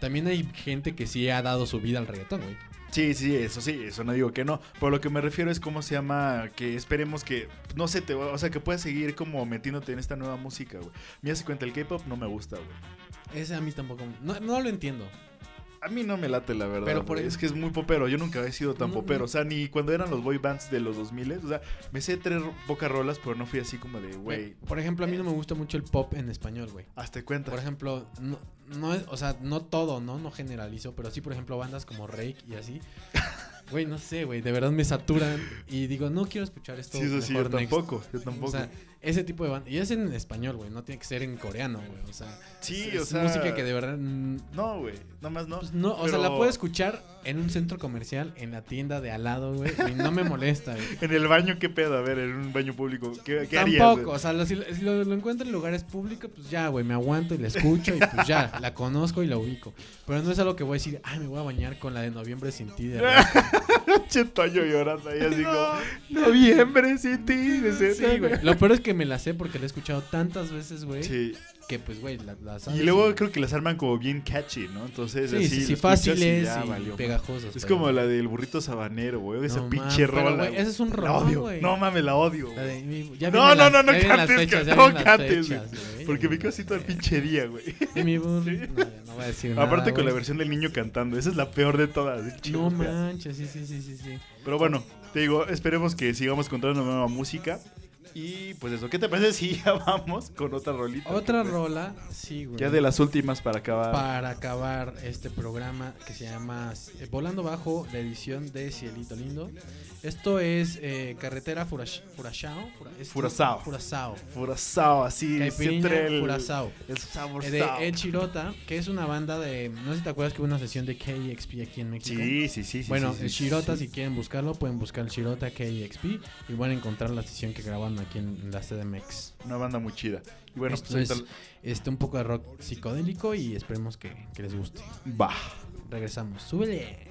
también hay gente que sí ha dado su vida al reggaetón, güey. Sí, sí, eso sí, eso no digo que no. Pero lo que me refiero es cómo se llama, que esperemos que, no sé, te, o sea, que puedas seguir como metiéndote en esta nueva música, güey. Me hace cuenta, el K-pop no me gusta, güey. Ese a mí tampoco, no, no lo entiendo. A mí no me late, la verdad. Pero por Es que es muy popero. Yo nunca he sido tan No, popero. O sea, ni cuando eran los boy bands de los 2000 O sea, me sé tres pocas rolas, pero no fui así como de, güey. Por ejemplo, a mí no me gusta mucho el pop en español, güey. Hazte cuenta. Por ejemplo, no, no es, o sea, no todo, ¿no? No generalizo, pero sí, por ejemplo, bandas como Rake y así. Güey, no sé, güey, de verdad me saturan y digo, no quiero escuchar esto. Sí, eso sí, yo next. tampoco. Yo tampoco. O sea, ese tipo de banda. Y es en español, güey, no tiene que ser en coreano, güey. O sea, sí, es, o es sea. música que de verdad. No, güey. Nada más no. pues no, o sea, la puedo escuchar en un centro comercial, en la tienda de al lado, güey, y no me molesta, güey. En el baño, ¿qué pedo? A ver, en un baño público. ¿Qué, qué? Tampoco, o sea, lo- si, lo, si lo- lo encuentro en lugares públicos, pues ya, güey, me aguanto y la escucho y pues ya, la conozco y la ubico. Pero no es algo que voy a decir, ay, me voy a bañar con la de noviembre sin ti. De Che, Toño llorando ahí así como, noviembre sin ti. de Sí, güey. Lo peor es que me la sé porque la he escuchado tantas veces, güey, Sí. que pues, güey, la, la sabes Y luego creo que las arman como bien catchy, ¿no? Entonces, Sí, así. sí, fáciles ya y, valió, pegajosos. Es pero- como la del burrito sabanero, güey. Esa No pinche pero, rola. güey, ese es un güey. No mames, la odio. La de ya No, no, no, no ya cantes, fechas, ya no cantes, fechas, güey. Porque me quedo así todo el pinche día, güey. Y mi burro- No, ya voy a decir nada, Aparte con la versión del niño cantando. Esa es la peor de todas. No manches, sí, sí, sí, sí, sí. Pero bueno, te digo, esperemos que sigamos encontrando nueva música. Y pues eso, ¿qué te parece si ya vamos con otra rolita? Otra rola, sí, güey. Ya de las últimas para acabar. Para acabar este programa que se llama eh, Volando Bajo, la edición de Cielito Lindo. Esto es eh, Carretera Furash- Furashao. Fura- es- Furazao. Furazao. Furazao, así. Caipirinha siempre el, Furazao. el sabor Eh, De El Chirota, que es una banda de. No sé si te acuerdas que hubo una sesión de KXP aquí en México. Sí, sí, sí. sí, Bueno, sí, el sí. si quieren buscarlo, pueden buscar el Shirota KXP y van a encontrar la sesión que grabaron aquí en la CDMX. Una banda muy chida. Y bueno, Esto pues es este, un poco de rock psicodélico y esperemos que, que les guste. Va. Regresamos. ¡Súbele!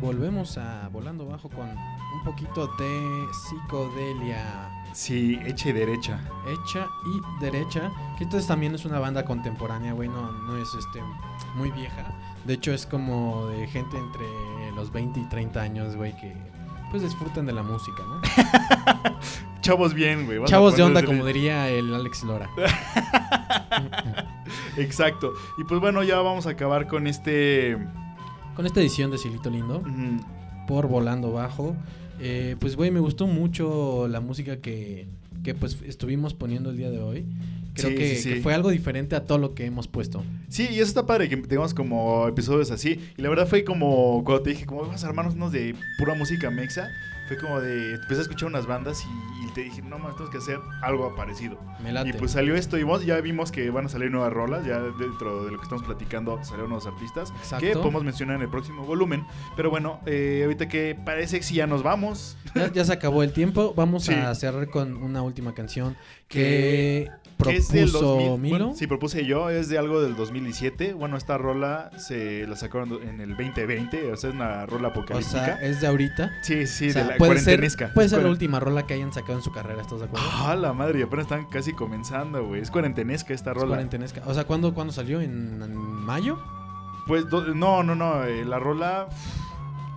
Volvemos a Volando Bajo con un poquito de psicodelia Sí, hecha y derecha. hecha y derecha. Que entonces también es una banda contemporánea, güey. No, no es este muy vieja. De hecho, es como de gente entre los 20 y 30 años, güey, que pues disfruten de la música, ¿no? Chavos bien, güey. Chavos de onda, como diría el Alex Lora. Exacto. Y pues bueno, ya vamos a acabar con este. Con esta edición de Silito Lindo, por Volando Bajo, eh, pues güey, me gustó mucho la música que, que pues estuvimos poniendo el día de hoy. Creo Sí, que, sí, que sí. fue algo diferente a todo lo que hemos puesto. Sí, y eso está padre que tengamos como episodios así. Y la verdad fue como cuando te dije, como vamos a armarnos unos de pura música mexa. Fue como de. Empecé a escuchar unas bandas y, y te dije, no más, tenemos que hacer algo parecido. Me late. Y pues salió esto y vos- ya vimos que van a salir nuevas rolas, ya dentro de lo que estamos platicando salieron nuevos artistas Exacto. que podemos mencionar en el próximo volumen. Pero bueno, eh, ahorita que parece que sí ya nos vamos. Ya, ya se acabó el tiempo. Vamos Sí. a cerrar con una última canción Que- que que es del propuso 2000, Milo. bueno, sí, propuse yo, es de algo del 2017. Bueno, esta rola se la sacaron en el 2020, o sea, es una rola o apocalíptica. sea, es de ahorita. sí, sí, O sea, de la puede ser, puede Es ser la última rola que hayan sacado en su carrera, ¿estás de acuerdo? Ah, la madre, apenas están casi comenzando, güey. Es cuarentenesca esta Es rola. cuarentenesca. O sea, ¿cuándo, ¿cuándo salió? ¿En, en mayo? Pues no, no, no, eh, la rola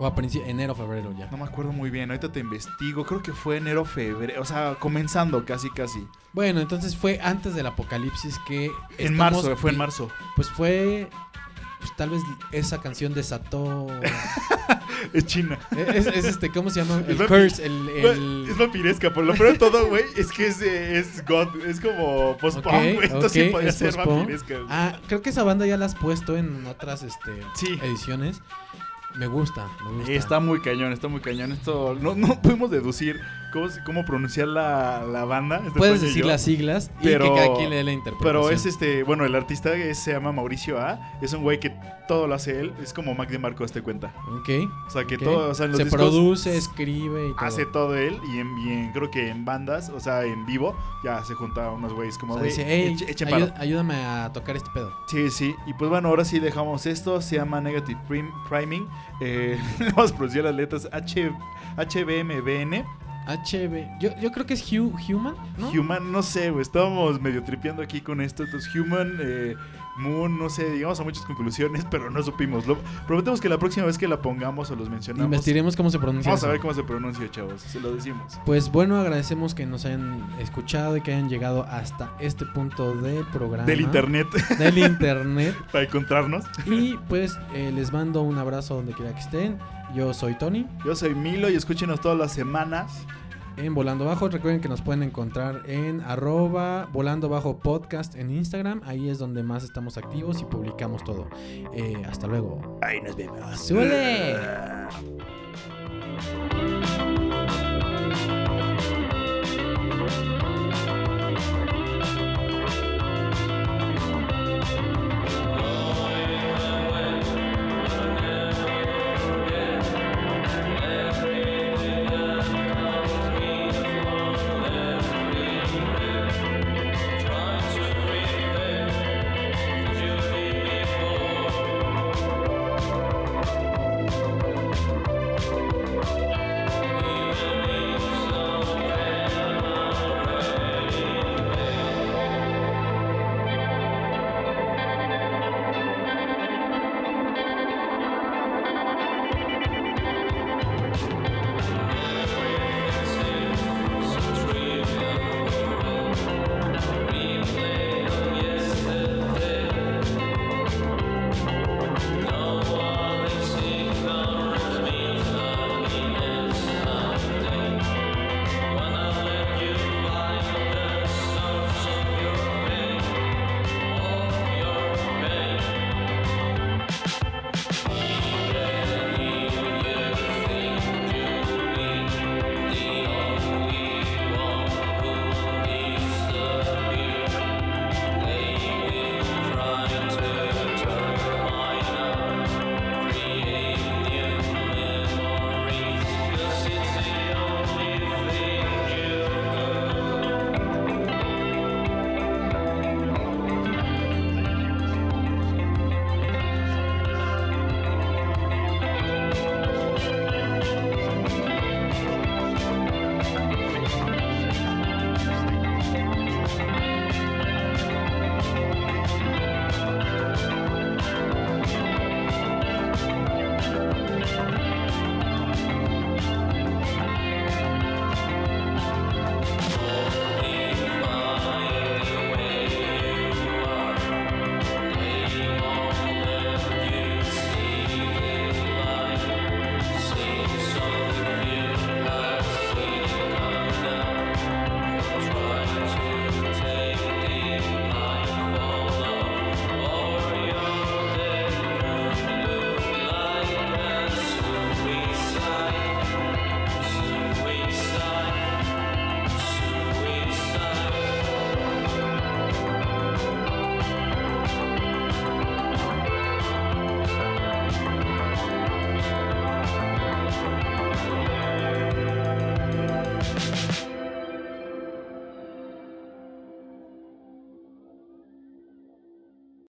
¿O a? Enero, febrero ya. no me acuerdo muy bien. Ahorita te investigo. Creo que fue enero, febrero, o sea, comenzando casi, casi. Bueno, entonces fue antes del apocalipsis que... En estamos marzo, fue en marzo. Pues fue... Pues tal vez esa canción desató... Es China. es, es este, ¿cómo se llama? El Es curse, el... el- Es vampiresca, por lo de todo, güey, es que es, es God, es como post-punk, güey. Esto sí es ser vampiresca. Ah, creo que esa banda ya la has puesto en otras este, Sí. ediciones. Me gusta, me gusta. Está muy cañón, está muy cañón. Esto no, no pudimos deducir cómo, pronunciar la, la banda. este Puedes y decir yo. las siglas y Pero- que cada quien le dé la interpretación. Pero es este, bueno, el artista es- se llama Mauricio A. Es un güey que todo lo hace él. Es como Mac de Marco, este cuenta. Ok. O sea, que todo, o sea, en los Se discos produce, escribe y todo. hace todo él. Y en, y en- creo que en bandas, o sea, en vivo, ya se junta unos güeyes como, O sea, güey, dice, hey, eche- echen ayu- paro". ayúdame a tocar este pedo. Sí, sí. Y pues bueno, ahora sí dejamos esto. Se llama Negative Prim- Priming. Eh, vamos a pronunciar las letras H, HBMBN. HB. Yo, yo creo que es Hu- Human. Human, no sé, güey. Estábamos medio tripeando aquí con esto. Entonces, Human, eh, Moon, no sé, llegamos a muchas conclusiones, pero no supimos. Lo, prometemos que la próxima vez que la pongamos o los mencionamos, Investiremos cómo se pronuncia. vamos a ver cómo se pronuncia, chavos. Se lo decimos. Pues bueno, agradecemos que nos hayan escuchado y que hayan llegado hasta este punto del programa. Del internet Del internet. para encontrarnos. Y pues eh, les mando un abrazo donde quiera que estén. Yo soy Tony Yo soy Milo y escúchenos todas las semanas. En Volando Bajo. Recuerden que nos pueden encontrar en arroba Volando Bajo Podcast en Instagram. Ahí es donde más estamos activos y publicamos todo. Eh, hasta luego. Ahí nos vemos.